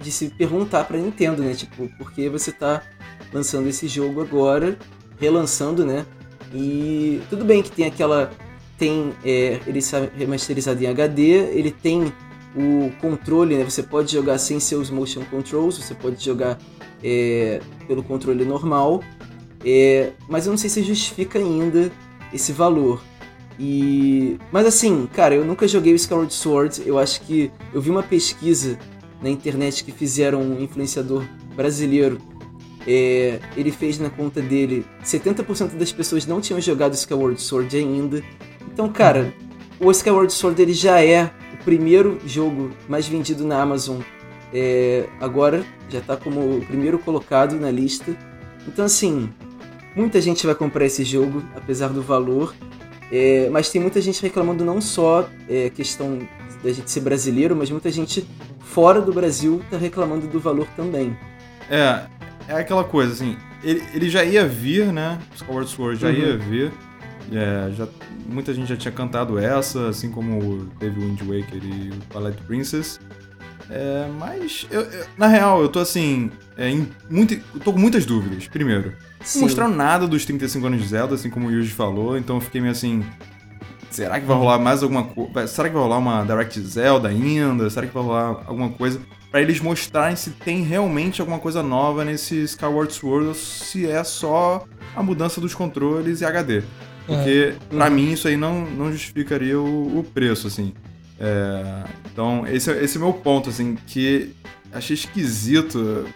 de se perguntar pra Nintendo, né? Tipo, por que você tá lançando esse jogo agora, relançando, né? E tudo bem que tem aquela. Tem. É, ele está remasterizado em HD, ele tem o controle, né? Você pode jogar sem seus motion controls, você pode jogar é, pelo controle normal. É, mas eu não sei se justifica ainda esse valor. E mas assim, cara, eu nunca joguei o Skyward Sword. Eu acho que eu vi uma pesquisa na internet que fizeram um influenciador brasileiro. É, ele fez na conta dele 70% das pessoas não tinham jogado Skyward Sword ainda. Então, cara, o Skyward Sword ele já é primeiro jogo mais vendido na Amazon. É, agora já está como o primeiro colocado na lista. Então, assim, Muita gente vai comprar esse jogo, apesar do valor. É, mas tem muita gente reclamando não só é, questão da gente ser brasileiro, mas muita gente fora do Brasil tá reclamando do valor também. É, é aquela coisa, assim, ele, ele já ia vir, né? Skyward Sword já uhum. ia vir. É, já, muita gente já tinha cantado essa, assim como teve o Wind Waker e o Twilight Princess. É, mas, eu, eu, na real, eu tô assim. É, em muito, tô com muitas dúvidas. Primeiro, Sim. Não mostraram nada dos 35 anos de Zelda, assim como o Yuji falou, então eu fiquei meio assim. Será que vai rolar mais alguma coisa? Será que vai rolar uma Direct Zelda ainda? Será que vai rolar alguma coisa? para eles mostrarem se tem realmente alguma coisa nova nesse Skyward Sword ou se é só a mudança dos controles e HD. Porque, é. para mim, isso aí não, não justificaria o, o preço, assim. É, então, esse, esse é o meu ponto, assim, que achei esquisito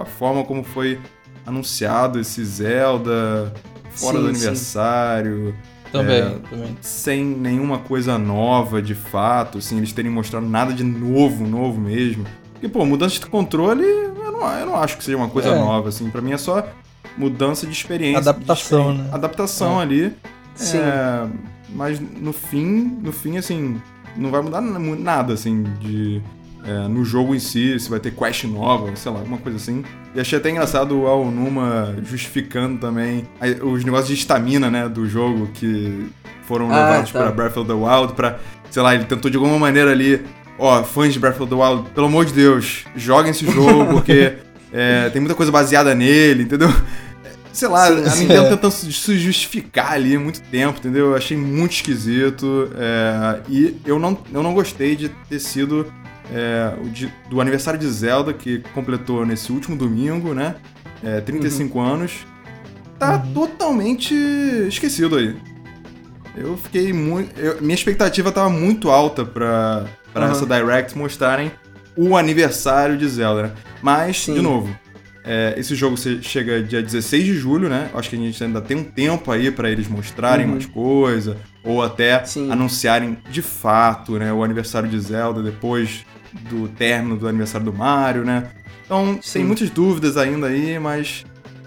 a forma como foi anunciado esse Zelda fora sim, do aniversário. Também, é, também. Sem nenhuma coisa nova de fato, assim, eles terem mostrado nada de novo, novo mesmo. Porque, pô, mudança de controle, eu não, eu não acho que seja uma coisa é. nova, assim. Pra mim é só mudança de experiência. Adaptação, de né? Adaptação é. ali. Sim. É, mas no fim, no fim, assim, não vai mudar nada, assim, de é, no jogo em si, se vai ter quest nova, sei lá, alguma coisa assim. E achei até engraçado o Aonuma justificando também os negócios de estamina, né, do jogo que foram ah, levados tá. para Breath of the Wild, para, sei lá, ele tentou de alguma maneira ali, ó, fãs de Breath of the Wild, pelo amor de Deus, joguem esse jogo porque é, tem muita coisa baseada nele, entendeu? sei lá, sim, a Nintendo é. tentando se justificar ali há muito tempo, entendeu? Eu achei muito esquisito. É, e eu não, eu não gostei de ter sido é, de, do aniversário de Zelda, que completou nesse último domingo, né? É, 35 uhum. anos. Tá uhum. totalmente esquecido aí. Eu fiquei muito. Eu, minha expectativa tava muito alta pra, pra uhum. essa Direct mostrarem o aniversário de Zelda, né? Mas, Sim. de novo, é, esse jogo chega dia 16 de julho, né? Acho que a gente ainda tem um tempo aí para eles mostrarem uhum. mais coisa, ou até Sim. anunciarem de fato, né, o aniversário de Zelda depois do término do aniversário do Mario, né? Então, Sim. tem muitas dúvidas ainda aí, mas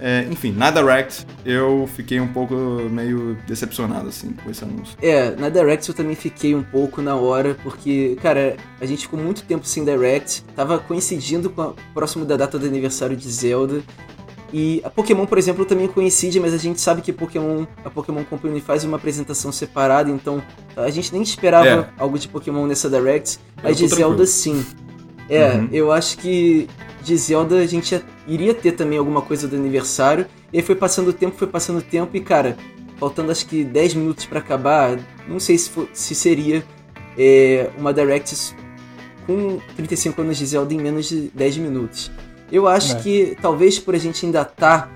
é, enfim, na Direct eu fiquei um pouco meio decepcionado, assim, com esse anúncio. É, na Direct eu também fiquei um pouco na hora, porque, cara, a gente ficou muito tempo sem Direct, tava coincidindo com a, próximo da data do aniversário de Zelda, e a Pokémon, por exemplo, também coincide, mas a gente sabe que Pokémon, a Pokémon Company faz uma apresentação separada, então a gente nem esperava é. algo de Pokémon nessa Direct, mas de Zelda sim. É, uhum. eu acho que de Zelda a gente iria ter também alguma coisa do aniversário, e aí foi passando o tempo, foi passando o tempo, e cara, faltando acho que 10 minutos para acabar, não sei se, for, se seria é, uma Direct com 35 anos de Zelda em menos de 10 minutos. Eu acho é. que talvez por a gente ainda tá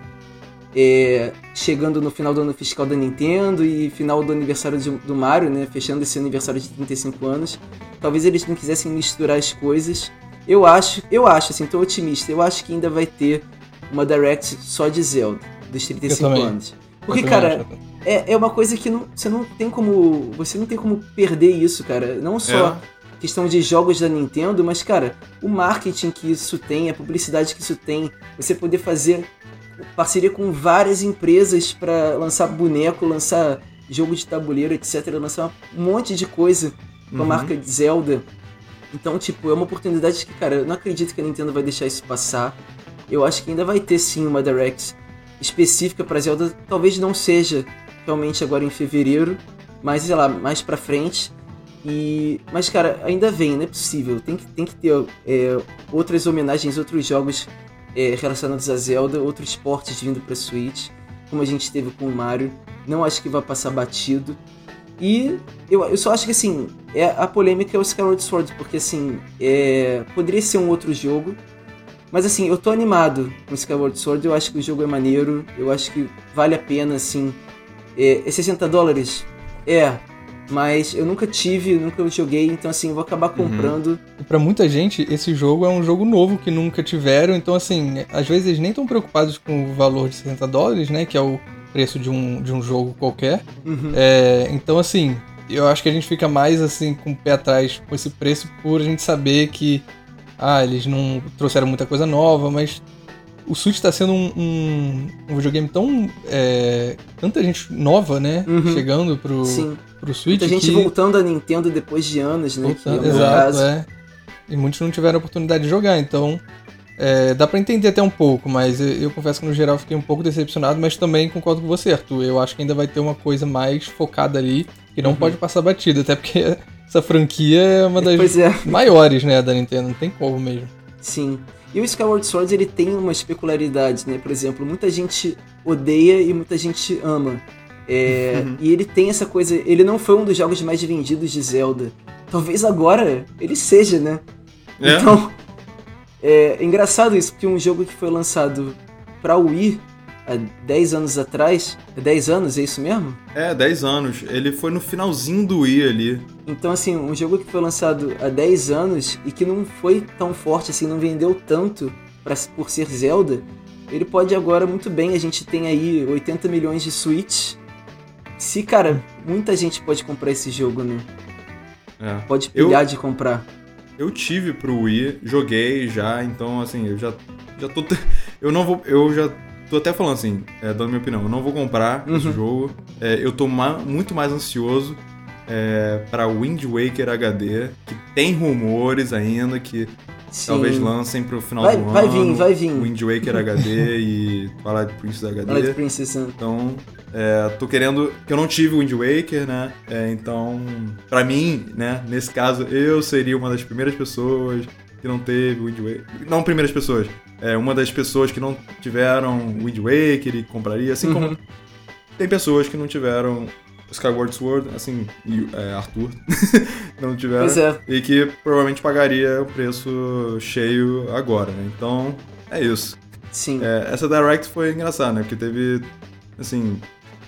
é, chegando no final do ano fiscal da Nintendo e final do aniversário de, do Mario, né? Fechando esse aniversário de 35 anos. Talvez eles não quisessem misturar as coisas. Eu acho, eu acho, assim, tô otimista. Eu acho que ainda vai ter uma Direct só de Zelda, dos 35 anos. Porque, cara, é, é uma coisa que não, você não tem como. Você não tem como perder isso, cara. Não só. É questão de jogos da Nintendo, mas cara, o marketing que isso tem, a publicidade que isso tem, você poder fazer parceria com várias empresas para lançar boneco, lançar jogo de tabuleiro, etc. Lançar um monte de coisa com a Uhum. marca de Zelda. Então, tipo, é uma oportunidade que, cara, eu não acredito que a Nintendo vai deixar isso passar. Eu acho que ainda vai ter sim uma Direct específica pra Zelda. Talvez não seja realmente agora em fevereiro, mas sei lá, mais pra frente. E, mas cara, ainda vem, não é possível. Tem que, tem que ter é, outras homenagens, outros jogos é, relacionados a Zelda, outros portes vindo pra Switch, como a gente teve com o Mario. Não acho que vai passar batido. E eu, eu só acho que assim, é, a polêmica é o Skyward Sword, porque assim, é, poderia ser um outro jogo. Mas assim, eu tô animado com o Skyward Sword, eu acho que o jogo é maneiro, eu acho que vale a pena, assim. É, é 60 dólares? É, mas eu nunca tive, nunca joguei, então assim, eu vou acabar comprando. E pra muita gente, esse jogo é um jogo novo que nunca tiveram, então assim, às vezes eles nem estão preocupados com o valor de 60 dólares, né? Que é o preço de um, de um jogo qualquer. Uhum. É, então assim, eu acho que a gente fica mais assim com o pé atrás com esse preço por a gente saber que ah, eles não trouxeram muita coisa nova, mas o Switch está sendo um, um, um videogame tão. É, tanta gente nova, né? Uhum. Chegando pro, Sim, pro Switch. muita gente que... voltando à Nintendo depois de anos, né? é Voltando, meu exato, é. E muitos não tiveram a oportunidade de jogar, então é, dá pra entender até um pouco, mas eu, eu confesso que no geral fiquei um pouco decepcionado, mas também concordo com você, Arthur. Eu acho que ainda vai ter uma coisa mais focada ali, que não Uhum. pode passar batida, até porque essa franquia é uma das é. maiores, né, da Nintendo, não tem como mesmo. Sim. E o Skyward Sword ele tem umas peculiaridades, né? Por exemplo, muita gente odeia e muita gente ama. É, Uhum. E ele tem essa coisa. Ele não foi um dos jogos mais vendidos de Zelda. Talvez agora ele seja, né? É? Então. É engraçado isso, porque um jogo que foi lançado pra Wii há 10 anos atrás. É 10 anos, é isso mesmo? É, 10 anos. Ele foi no finalzinho do Wii ali. Então, assim, um jogo que foi lançado há 10 anos e que não foi tão forte, assim, não vendeu tanto pra, por ser Zelda, ele pode agora muito bem. A gente tem aí 80 milhões de Switch. Se, cara, muita gente pode comprar esse jogo, né? É. Pode Eu- pilhar de comprar. Eu tive pro Wii, joguei já, então assim, eu já, já tô. Eu não vou. Eu já tô até falando assim, é, dando minha opinião, eu não vou comprar esse Uhum. jogo. É, eu tô ma- muito mais ansioso é, pra Wind Waker HD, que tem rumores ainda que Sim. talvez lancem pro final Vai- do vai ano. vir, vai vir. Wind Waker HD e Twilight Princess HD. Twilight Princess. né? Então, é, tô querendo. que eu não tive o Wind Waker, né? É, então, pra mim, né, nesse caso, eu seria uma das primeiras pessoas que não teve Wind Waker. Não primeiras pessoas. É uma das pessoas que não tiveram Wind Waker e compraria, assim como Uhum. tem pessoas que não tiveram Skyward Sword, assim, e, é, Arthur, não tiveram. Pois é. E que provavelmente pagaria o preço cheio agora, né? Então, é isso. Sim. É, essa Direct foi engraçada, né? Porque teve, assim,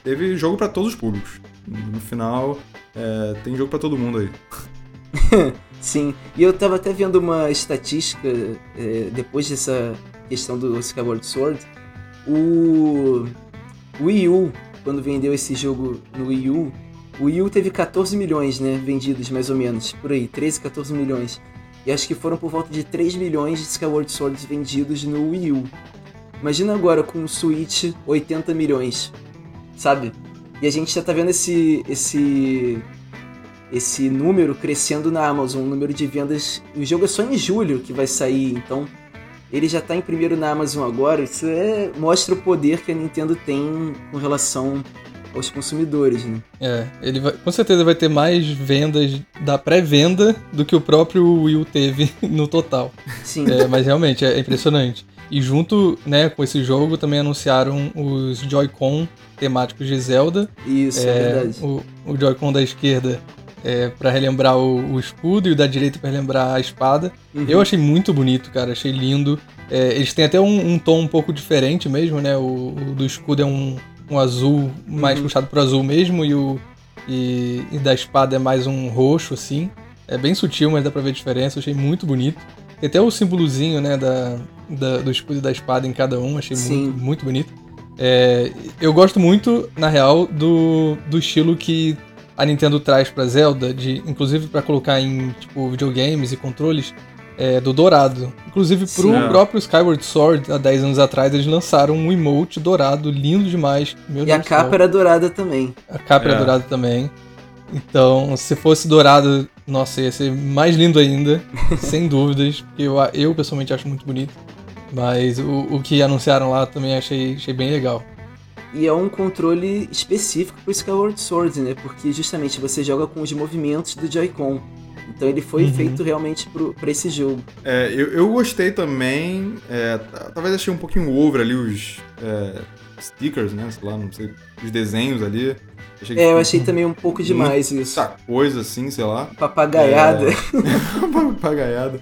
teve jogo pra todos os públicos. No final, é, tem jogo pra todo mundo aí. Sim, e eu tava até vendo uma estatística é, depois dessa questão do Skyward Sword. O Wii U, quando vendeu esse jogo no Wii U, o Wii U teve 14 milhões, né, vendidos mais ou menos, por aí, 13, 14 milhões. E acho que foram por volta de 3 milhões de Skyward Swords vendidos no Wii U. Imagina agora com o Switch 80 milhões, sabe? E a gente já tá vendo esse esse esse número crescendo na Amazon, o número de vendas. O jogo é só em julho que vai sair, então ele já tá em primeiro na Amazon agora. Isso é, mostra o poder que a Nintendo tem com relação aos consumidores, né? É, ele vai, com certeza vai ter mais vendas da pré-venda do que o próprio Wii U teve no total. Sim, É, mas realmente é impressionante. E junto né, com esse jogo também anunciaram os Joy-Con temáticos de Zelda. isso, é, É, verdade. o, o Joy-Con da esquerda é para relembrar o, o escudo e o da direita para relembrar a espada. Uhum. Eu achei muito bonito, cara, achei lindo. É, eles têm até um, um tom um pouco diferente mesmo, né? O, o do escudo é um, um azul mais Uhum. puxado pro azul mesmo e o e, e da espada é mais um roxo, assim. É bem sutil, mas dá pra ver a diferença. Eu achei muito bonito. Tem até o símbolozinho, né, da, da- do escudo e da espada em cada um. Achei Sim. muito, muito bonito. É, eu gosto muito, na real, do, do estilo que a Nintendo traz pra Zelda, de, inclusive pra colocar em tipo, videogames e controles. é, do dourado. Inclusive, pro Sim. próprio Skyward Sword, há 10 anos atrás, eles lançaram um emote dourado, lindo demais. Meu E Deus a capa era dourada também. A capa era É. dourada também. Então, se fosse dourado, nossa, ia ser mais lindo ainda, sem dúvidas, porque eu, eu pessoalmente acho muito bonito. Mas o, o que anunciaram lá também achei, achei bem legal. E é um controle específico pro Skyward Sword, né? Porque justamente você joga com os movimentos do Joy-Con. Então ele foi Uhum. feito realmente pro, pra esse jogo. É, eu, eu gostei também. é, talvez achei um pouquinho over ali os é, stickers, né? Sei lá, não sei. Os desenhos ali. Achei É, eu achei também um pouco demais isso. muita coisa assim, sei lá. Papagaiada. Papagaiada.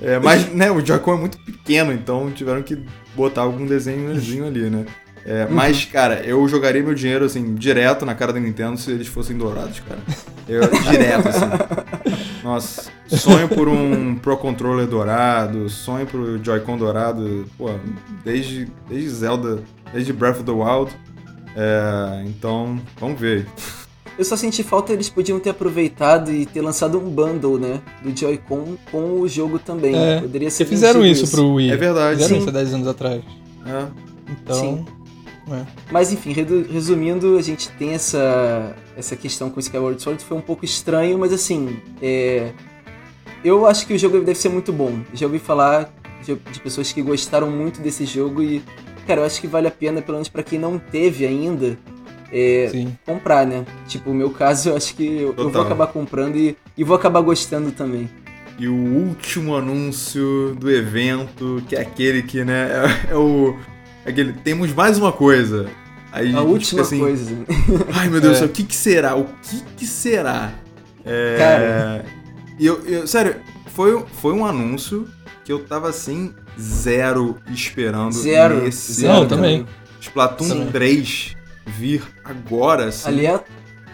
É, mas, né, o Joy-Con é muito pequeno, então tiveram que botar algum desenhozinho ali, né? É, Mas, cara, eu jogaria meu dinheiro, assim, direto na cara da Nintendo se eles fossem dourados, cara. Eu, direto, assim. Nossa, sonho por um Pro Controller dourado, sonho por Joy-Con dourado, pô, desde, desde Zelda, desde Breath of the Wild. É, então, vamos ver. Eu só senti falta, eles podiam ter aproveitado e ter lançado um bundle, né? Do Joy-Con com o jogo também. É, Poderia ser fizeram vencido isso pro Wii. É verdade. Fizeram Sim. isso há 10 anos atrás. É. Então, Sim. é. Mas enfim, resumindo, a gente tem essa, essa questão com o Skyward Sword, foi um pouco estranho, mas assim, é, eu acho que o jogo deve ser muito bom. Já ouvi falar de pessoas que gostaram muito desse jogo e, cara, eu acho que vale a pena, pelo menos pra quem não teve ainda, é, comprar, né? Tipo, o meu caso, eu acho que eu, eu vou acabar comprando e, e vou acabar gostando também. E o último anúncio do evento, que é aquele que, né, é, é o. é Aquele, temos mais uma coisa. Aí A última fica assim, coisa. Ai meu Deus do É. céu, o que que será? O que que será? É, Cara. Eu, eu- sério, foi, foi um anúncio que eu tava assim, zero esperando. Zero. Nesse zero Não, também. Splatoon Sim. 3 vir agora, assim.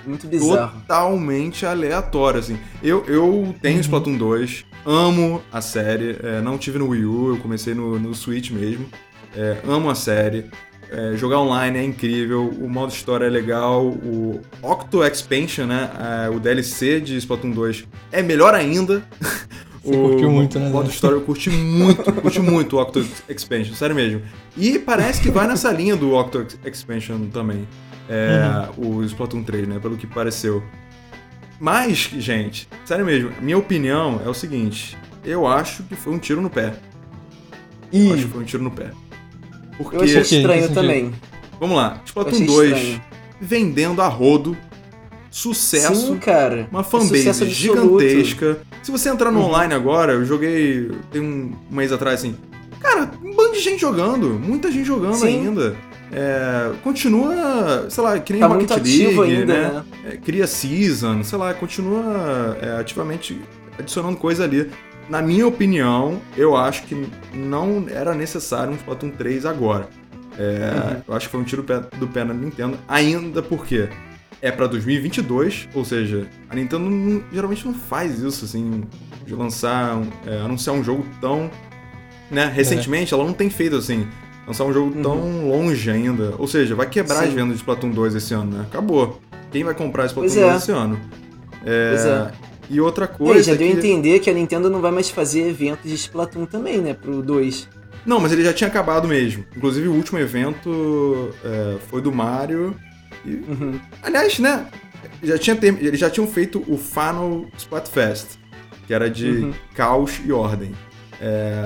Muito bizarro. totalmente aleatório, assim. Eu, eu tenho Uhum. Splatoon 2, amo a série, é, não tive no Wii U, eu comecei no, no Switch mesmo. É, amo a série. É, jogar online é incrível, o modo história é legal, o Octo Expansion, né? é, o DLC de Splatoon 2 é melhor ainda. Você curtiu muito, né, O modo história eu curti muito, curti muito o Octo Expansion, sério mesmo. E parece que vai nessa linha do Octo Expansion também. É, o Splatoon 3, né? Pelo que pareceu. Mas, gente, sério mesmo, minha opinião é o seguinte: eu acho que foi um tiro no pé. Eu acho que foi um tiro no pé. Porque, eu achei estranho também. vamos lá, Splatoon achei 2 estranho. vendendo a rodo, sucesso, Sim, cara. uma É fanbase absoluto. gigantesca. Se você entrar no Uhum. online agora, eu joguei tem um mês atrás assim. Cara, um bando de gente jogando, muita gente jogando Sim. ainda. É, continua, sei lá, que nem Tá Rocket League, ainda, né? né? É, cria season, sei lá, continua é, ativamente adicionando coisa ali. Na minha opinião, eu acho que não era necessário um Splatoon 3 agora. É, Uhum. Eu acho que foi um tiro pé- do pé na Nintendo, ainda porque é pra 2022, ou seja, a Nintendo não- geralmente não faz isso, assim, de lançar, é, anunciar um jogo tão. Né? Recentemente, ela não tem feito assim, lançar um jogo tão longe ainda. Ou seja, vai quebrar Uhum. Sim. as vendas de Splatoon 2 esse ano, né? Acabou. Quem vai comprar Splatoon Pois é. 2 esse ano? É, é. E outra coisa. já deu a que... entender que a Nintendo não vai mais fazer eventos de Splatoon também, né? Pro 2. Não, mas ele já tinha acabado mesmo. Inclusive, o último evento é, foi do Mario. E, Uhum. aliás, né? Já tinha term- Eles já tinham feito o Final Splatfest, que era de Uhum. caos e ordem.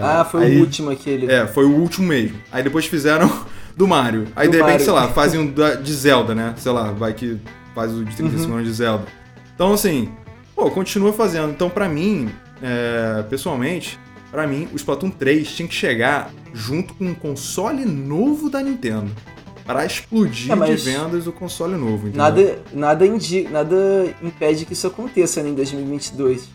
ah, foi aí- o último aquele. É, foi o último mesmo. Aí depois fizeram do Mario. Aí Do de repente, Mario. sei lá, fazem um da- de Zelda, né? Sei lá, vai que faz o de 35 Uhum. anos de Zelda. Então, assim, pô, continua fazendo. Então, pra mim, é, pessoalmente, pra mim, o Splatoon 3 tinha que chegar junto com um console novo da Nintendo. Pra explodir É, mas de vendas o console novo, entendeu? Nada, nada, indi nada impede que isso aconteça né, em 2022.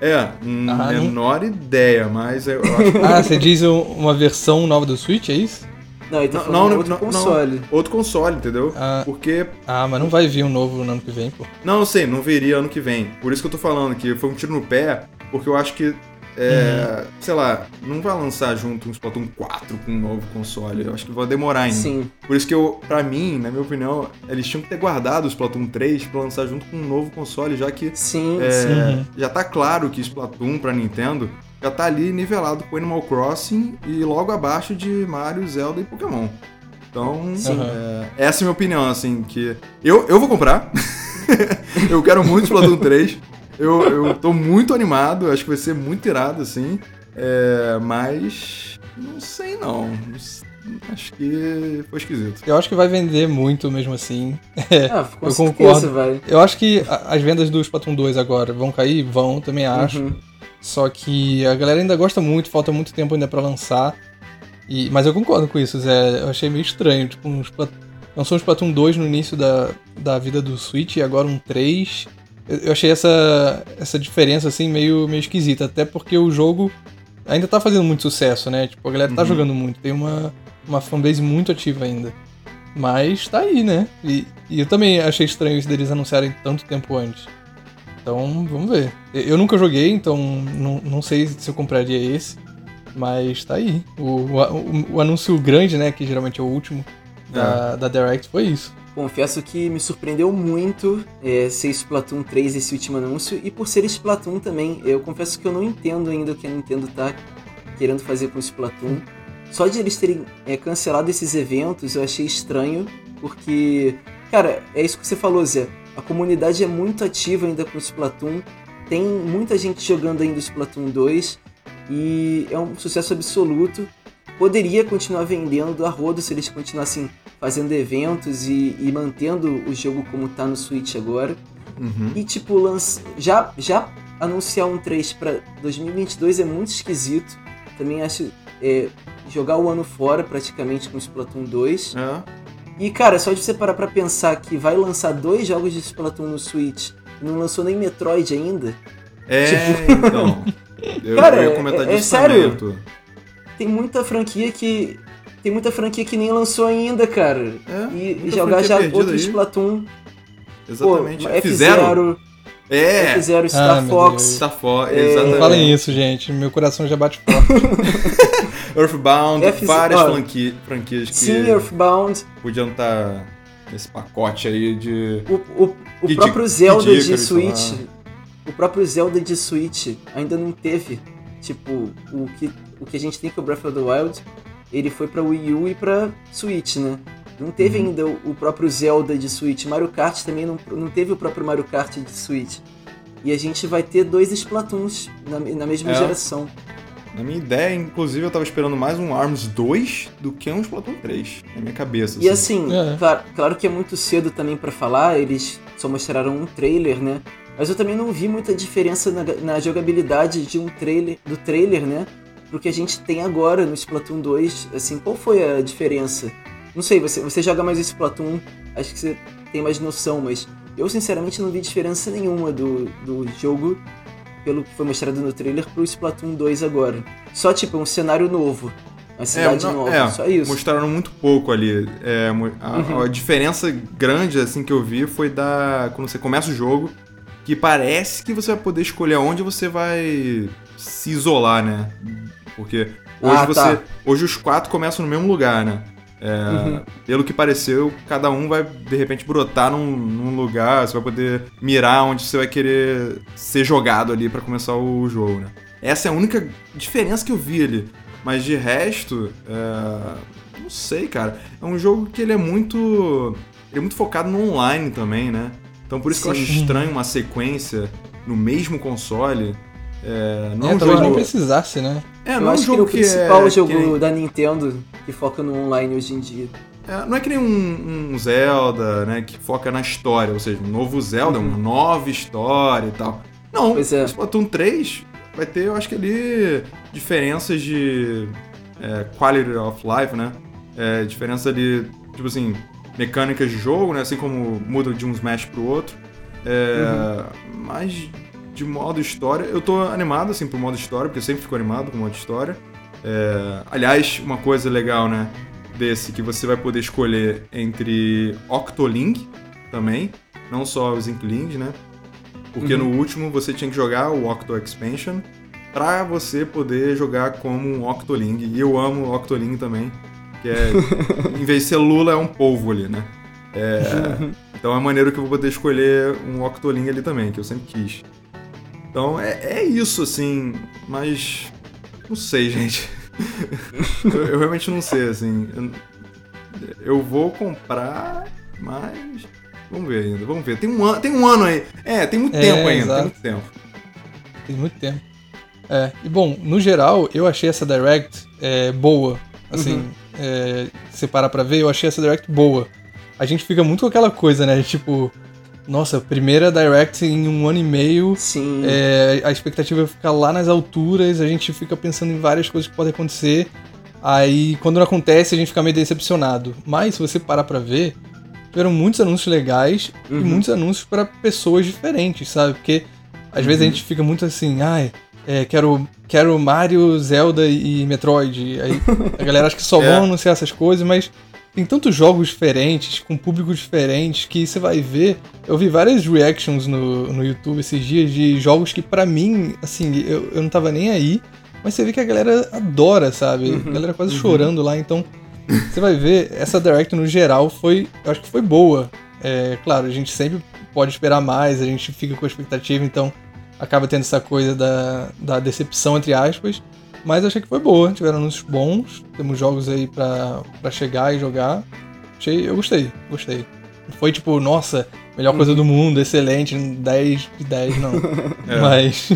É, Ah, não- menor ideia, mas eu acho Ah, você diz um- uma versão nova do Switch, é isso? Não, ele tá Não, falando não, de outro não, não. console. outro console, entendeu? Ah, Porque ah, mas não vai vir um novo no ano que vem, pô. Não, eu sei, não viria ano que vem. Por isso que eu tô falando que foi um tiro no pé, porque eu acho que, é, Uhum. sei lá, não vai lançar junto um Splatoon 4 com um novo console. Eu acho que vai demorar ainda. Sim. Por isso que eu, pra mim, na minha opinião, eles tinham que ter guardado o Splatoon 3 pra lançar junto com um novo console, já que Sim, é, sim. Já tá claro que Splatoon pra Nintendo já tá ali nivelado com Animal Crossing e logo abaixo de Mario, Zelda e Pokémon. Então, é, essa é a minha opinião, assim, que eu, eu vou comprar. eu quero muito Splatoon 3. Eu, eu tô muito animado, acho que vai ser muito irado, assim. É, mas não sei não. Acho que foi esquisito. Eu acho que vai vender muito mesmo assim. Ah, com eu certeza, concordo. Vai. Eu acho que as vendas do Splatoon 2 agora vão cair? Vão, também acho. Uhum. Só que a galera ainda gosta muito, falta muito tempo ainda para lançar. E, mas eu concordo com isso, Zé. Eu achei meio estranho. Tipo, um lançou um Splatoon 2 no início da, da vida do Switch e agora um 3. Eu, achei essa, essa diferença assim meio, meio esquisita. Até porque o jogo ainda tá fazendo muito sucesso, né? Tipo, a galera tá uhum. jogando muito. Tem uma, uma fanbase muito ativa ainda. Mas tá aí, né? E, e eu também achei estranho isso deles anunciarem tanto tempo antes. Então, vamos ver. Eu nunca joguei, então não, não sei se eu compraria esse. Mas tá aí. O, o, o anúncio grande, né? Que geralmente é o último da, é. da Direct, foi isso. Confesso que me surpreendeu muito é, ser Splatoon 3 esse último anúncio. E por ser Splatoon também, eu confesso que eu não entendo ainda o que a Nintendo tá querendo fazer com Splatoon. Só de eles terem é, cancelado esses eventos eu achei estranho, porque, cara, é isso que você falou, Zé. A comunidade é muito ativa ainda com Splatoon. Tem muita gente jogando ainda Splatoon 2 e é um sucesso absoluto. Poderia continuar vendendo a rodo se eles continuassem fazendo eventos e, e mantendo o jogo como tá no Switch agora. Uhum. E tipo, lança, já, já anunciar um 3 para 2022 é muito esquisito. Também acho é, jogar o ano fora praticamente com o Splatoon 2. É. E, cara, só de você parar pra pensar que vai lançar dois jogos de Splatoon no Switch e não lançou nem Metroid ainda. É, tipo... então. Eu cara, ia comentar é, é sério. Tem muita franquia que. Tem muita franquia que nem lançou ainda, cara. É, e, e jogar já outro aí. Splatoon. Exatamente. Pô, Fizeram. É. Fizeram Star ah, Fox. Star Fox, é... exatamente. Não falem isso, gente. Meu coração já bate forte. Earthbound, F várias franqui franquias que. Sim, Earthbound. Podiam estar tá nesse pacote aí de. O, o, o próprio de, Zelda de, de Switch. O próprio Zelda de Switch ainda não teve. Tipo, o que, o que a gente tem que é o Breath of the Wild, ele foi pra Wii U e pra Switch, né? Não teve uhum. ainda o próprio Zelda de Switch. Mario Kart também não, não teve o próprio Mario Kart de Switch. E a gente vai ter dois Splatoons na, na mesma é. geração. Na minha ideia, inclusive, eu tava esperando mais um ARMS 2 do que um Splatoon 3, na minha cabeça. E assim, é. claro, claro, que é muito cedo também para falar, eles só mostraram um trailer, né? Mas eu também não vi muita diferença na, na jogabilidade de um trailer, do trailer, né? Pro que a gente tem agora no Splatoon 2. Assim, qual foi a diferença? Não sei, você, você joga mais Splatoon, acho que você tem mais noção, mas eu sinceramente não vi diferença nenhuma do, do jogo pelo que foi mostrado no trailer, pro Splatoon 2 agora. Só, tipo, um cenário novo. Uma é, cidade é, não, nova, é, só isso. Mostraram muito pouco ali. É, a, uhum. a, diferença grande, assim, que eu vi foi da... Quando você começa o jogo, que parece que você vai poder escolher onde você vai se isolar, né? Porque hoje ah, você... Tá. Hoje os quatro começam no mesmo lugar, né? É, uhum. Pelo que pareceu, cada um vai de repente brotar num, num, lugar, você vai poder mirar onde você vai querer ser jogado ali para começar o jogo, né? Essa é a única diferença que eu vi ali. Mas de resto, é... não sei, cara. É um jogo que ele é muito. Ele é muito focado no online também, né? Então por isso Sim. que eu acho estranho uma sequência no mesmo console. É, não é, um jogo... não precisasse, né? É, eu não acho é um jogo que é o principal jogo da Nintendo que foca no online hoje em dia. É, não é que nem um, um, Zelda, né, que foca na história, ou seja, um novo Zelda, uhum. uma nova história e tal. Não, pois é. Splatoon 3 vai ter, eu acho que ali, diferenças de é, quality of life, né? É, diferença ali, tipo assim, mecânicas de jogo, né? Assim como muda de um Smash pro outro. É, uhum. Mas de modo história, eu tô animado, assim, pro modo história, porque eu sempre fico animado com o modo história. É, aliás, uma coisa legal, né? Desse que você vai poder escolher entre Octoling também, não só os Inklings, né? Porque uhum. no último você tinha que jogar o Octo Expansion para você poder jogar como um Octoling. E eu amo o Octoling também, que é, em vez de ser Lula, é um polvo ali, né? É, então é maneiro que eu vou poder escolher um Octoling ali também, que eu sempre quis. Então é, é isso, assim, mas. Não sei, gente. eu, eu, realmente não sei, assim. Eu, eu, vou comprar, mas. Vamos ver ainda, vamos ver. Tem um, an, tem um ano aí. É, tem muito é, tempo ainda, exato. tem muito tempo. Tem muito tempo. É, e bom, no geral, eu achei essa Direct é, boa. Assim, uhum. é, se parar pra ver, eu achei essa Direct boa. A gente fica muito com aquela coisa, né? Tipo, nossa, primeira Direct em um ano e meio. Sim. É, a expectativa fica lá nas alturas, a gente fica pensando em várias coisas que podem acontecer. Aí, quando não acontece, a gente fica meio decepcionado. Mas, se você parar pra ver, tiveram muitos anúncios legais uhum. e muitos anúncios para pessoas diferentes, sabe? Porque às uhum. vezes a uhum. gente fica muito assim, ai, é, quero, quero Mario, Zelda e Metroid. Aí a galera acha que só é. vão anunciar essas coisas, mas tem tantos jogos diferentes, com públicos diferentes, que você vai ver. Eu vi várias reactions no, no YouTube esses dias de jogos que, para mim, assim, eu, eu não tava nem aí, mas você vê que a galera adora, sabe? Uhum, a galera quase uhum. chorando lá, então. Você vai ver, essa Direct no geral foi. Eu acho que foi boa. É, claro, a gente sempre pode esperar mais, a gente fica com a expectativa, então acaba tendo essa coisa da, da decepção, entre aspas. Mas achei que foi boa, tiveram anúncios bons, temos jogos aí pra, pra chegar e jogar. Achei, eu gostei, gostei. Foi tipo, nossa, melhor coisa do mundo, excelente, 10 de 10, não. é. Mas.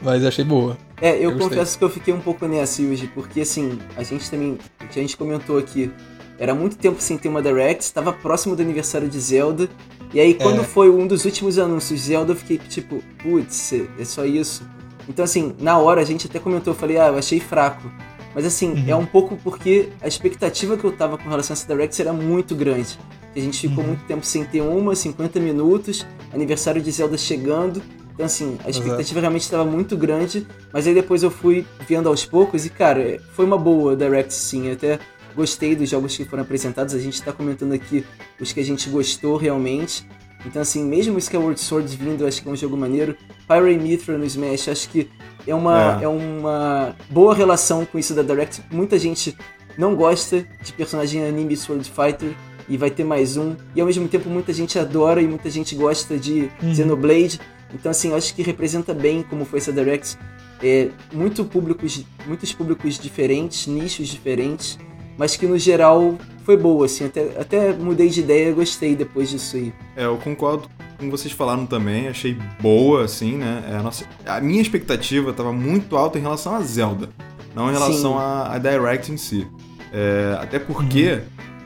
Mas achei boa. É, eu, eu confesso que eu fiquei um pouco nessa, Yuji, porque assim, a gente também. A gente comentou aqui. Era muito tempo sem ter uma Direct, estava próximo do aniversário de Zelda. E aí, quando é. foi um dos últimos anúncios Zelda, eu fiquei tipo, putz, é só isso. Então, assim, na hora a gente até comentou, eu falei, ah, eu achei fraco. Mas, assim, uhum. é um pouco porque a expectativa que eu tava com relação a essa Direct era muito grande. A gente ficou uhum. muito tempo sem ter uma, 50 minutos, aniversário de Zelda chegando. Então, assim, a expectativa Exato. realmente estava muito grande. Mas aí depois eu fui vendo aos poucos e, cara, foi uma boa Direct, sim. Eu até gostei dos jogos que foram apresentados. A gente está comentando aqui os que a gente gostou realmente. Então, assim, mesmo o Skyward Sword vindo, eu acho que é um jogo maneiro. Pyre Mithra no Smash, acho que é uma, é. é uma boa relação com isso da Direct. Muita gente não gosta de personagem anime Sword Fighter e vai ter mais um. E ao mesmo tempo muita gente adora e muita gente gosta de uhum. Xenoblade. Então assim, eu acho que representa bem como foi essa Direct. É, muito públicos, muitos públicos diferentes, nichos diferentes mas que no geral foi boa, assim, até, até mudei de ideia e gostei depois disso aí. É, eu concordo com vocês falaram também, achei boa, assim, né? É, a, nossa, a minha expectativa estava muito alta em relação a Zelda, não em relação a, a, Direct em si. É, até porque, uhum.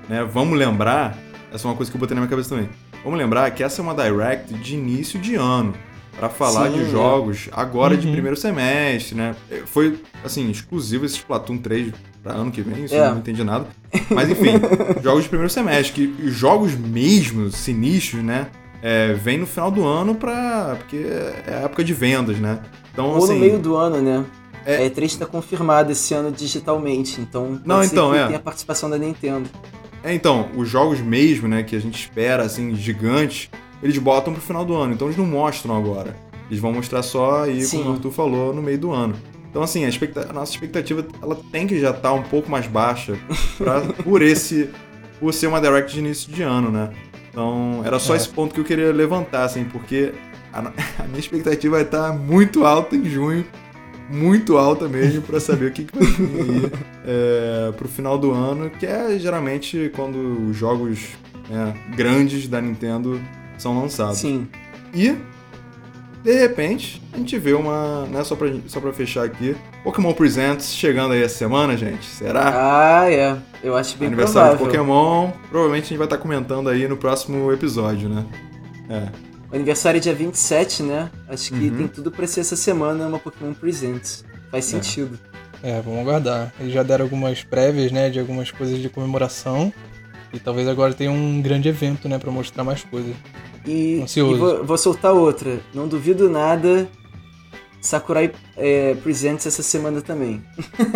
né, vamos lembrar, essa é uma coisa que eu botei na minha cabeça também, vamos lembrar que essa é uma Direct de início de ano, para falar Sim, de jogos agora uhum. de primeiro semestre, né? É, foi, assim, exclusivo esse Splatoon 3 para ano que vem, isso é. não entendi nada. Mas enfim, jogos de primeiro semestre, que jogos mesmo, sinistros, né? É, vem no final do ano pra. porque é a época de vendas, né? Então, Ou assim, no meio do ano, né? É... A E3 está confirmada esse ano digitalmente, então não, então é. tem a participação da Nintendo. É, então, os jogos mesmo, né, que a gente espera, assim, gigantes, eles botam pro final do ano, então eles não mostram agora. Eles vão mostrar só aí, Sim. como o Arthur falou, no meio do ano. Então, assim, a, expectativa, a nossa expectativa ela tem que já estar tá um pouco mais baixa pra, por esse. por ser uma direct de início de ano, né? Então, era só é. esse ponto que eu queria levantar, assim, porque a, a minha expectativa vai estar tá muito alta em junho, muito alta mesmo, para saber o que, que vai vir é, pro final do ano, que é geralmente quando os jogos né, grandes da Nintendo são lançados. Sim. E de repente, a gente vê uma, né, só pra, só pra fechar aqui, Pokémon Presents chegando aí essa semana, gente. Será? Ah, é. Eu acho bem Aniversário provável. de Pokémon. Provavelmente a gente vai estar tá comentando aí no próximo episódio, né? É. O aniversário é dia 27, né? Acho que uhum. tem tudo pra ser essa semana uma Pokémon Presents. Faz é. sentido. É, vamos aguardar. Eles já deram algumas prévias, né, de algumas coisas de comemoração. E talvez agora tenha um grande evento, né, pra mostrar mais coisas. E, e vou, vou, soltar outra. Não duvido nada. Sakurai é, Presents essa semana também.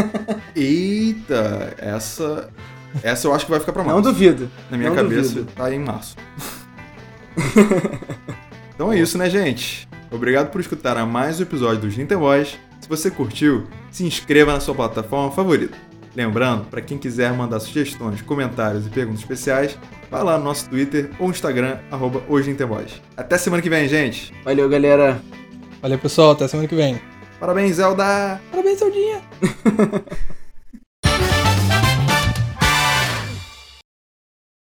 Eita, essa. Essa eu acho que vai ficar pra março. Não duvido. Na minha cabeça duvido. tá em março. então é isso, né, gente? Obrigado por escutar a mais um episódio do Ginter Boys. Se você curtiu, se inscreva na sua plataforma favorita. Lembrando, para quem quiser mandar sugestões, comentários e perguntas especiais, vai lá no nosso Twitter ou Instagram, arroba Até semana que vem, gente! Valeu, galera! Valeu, pessoal. Até semana que vem. Parabéns, Zelda! Parabéns, Zeldinha!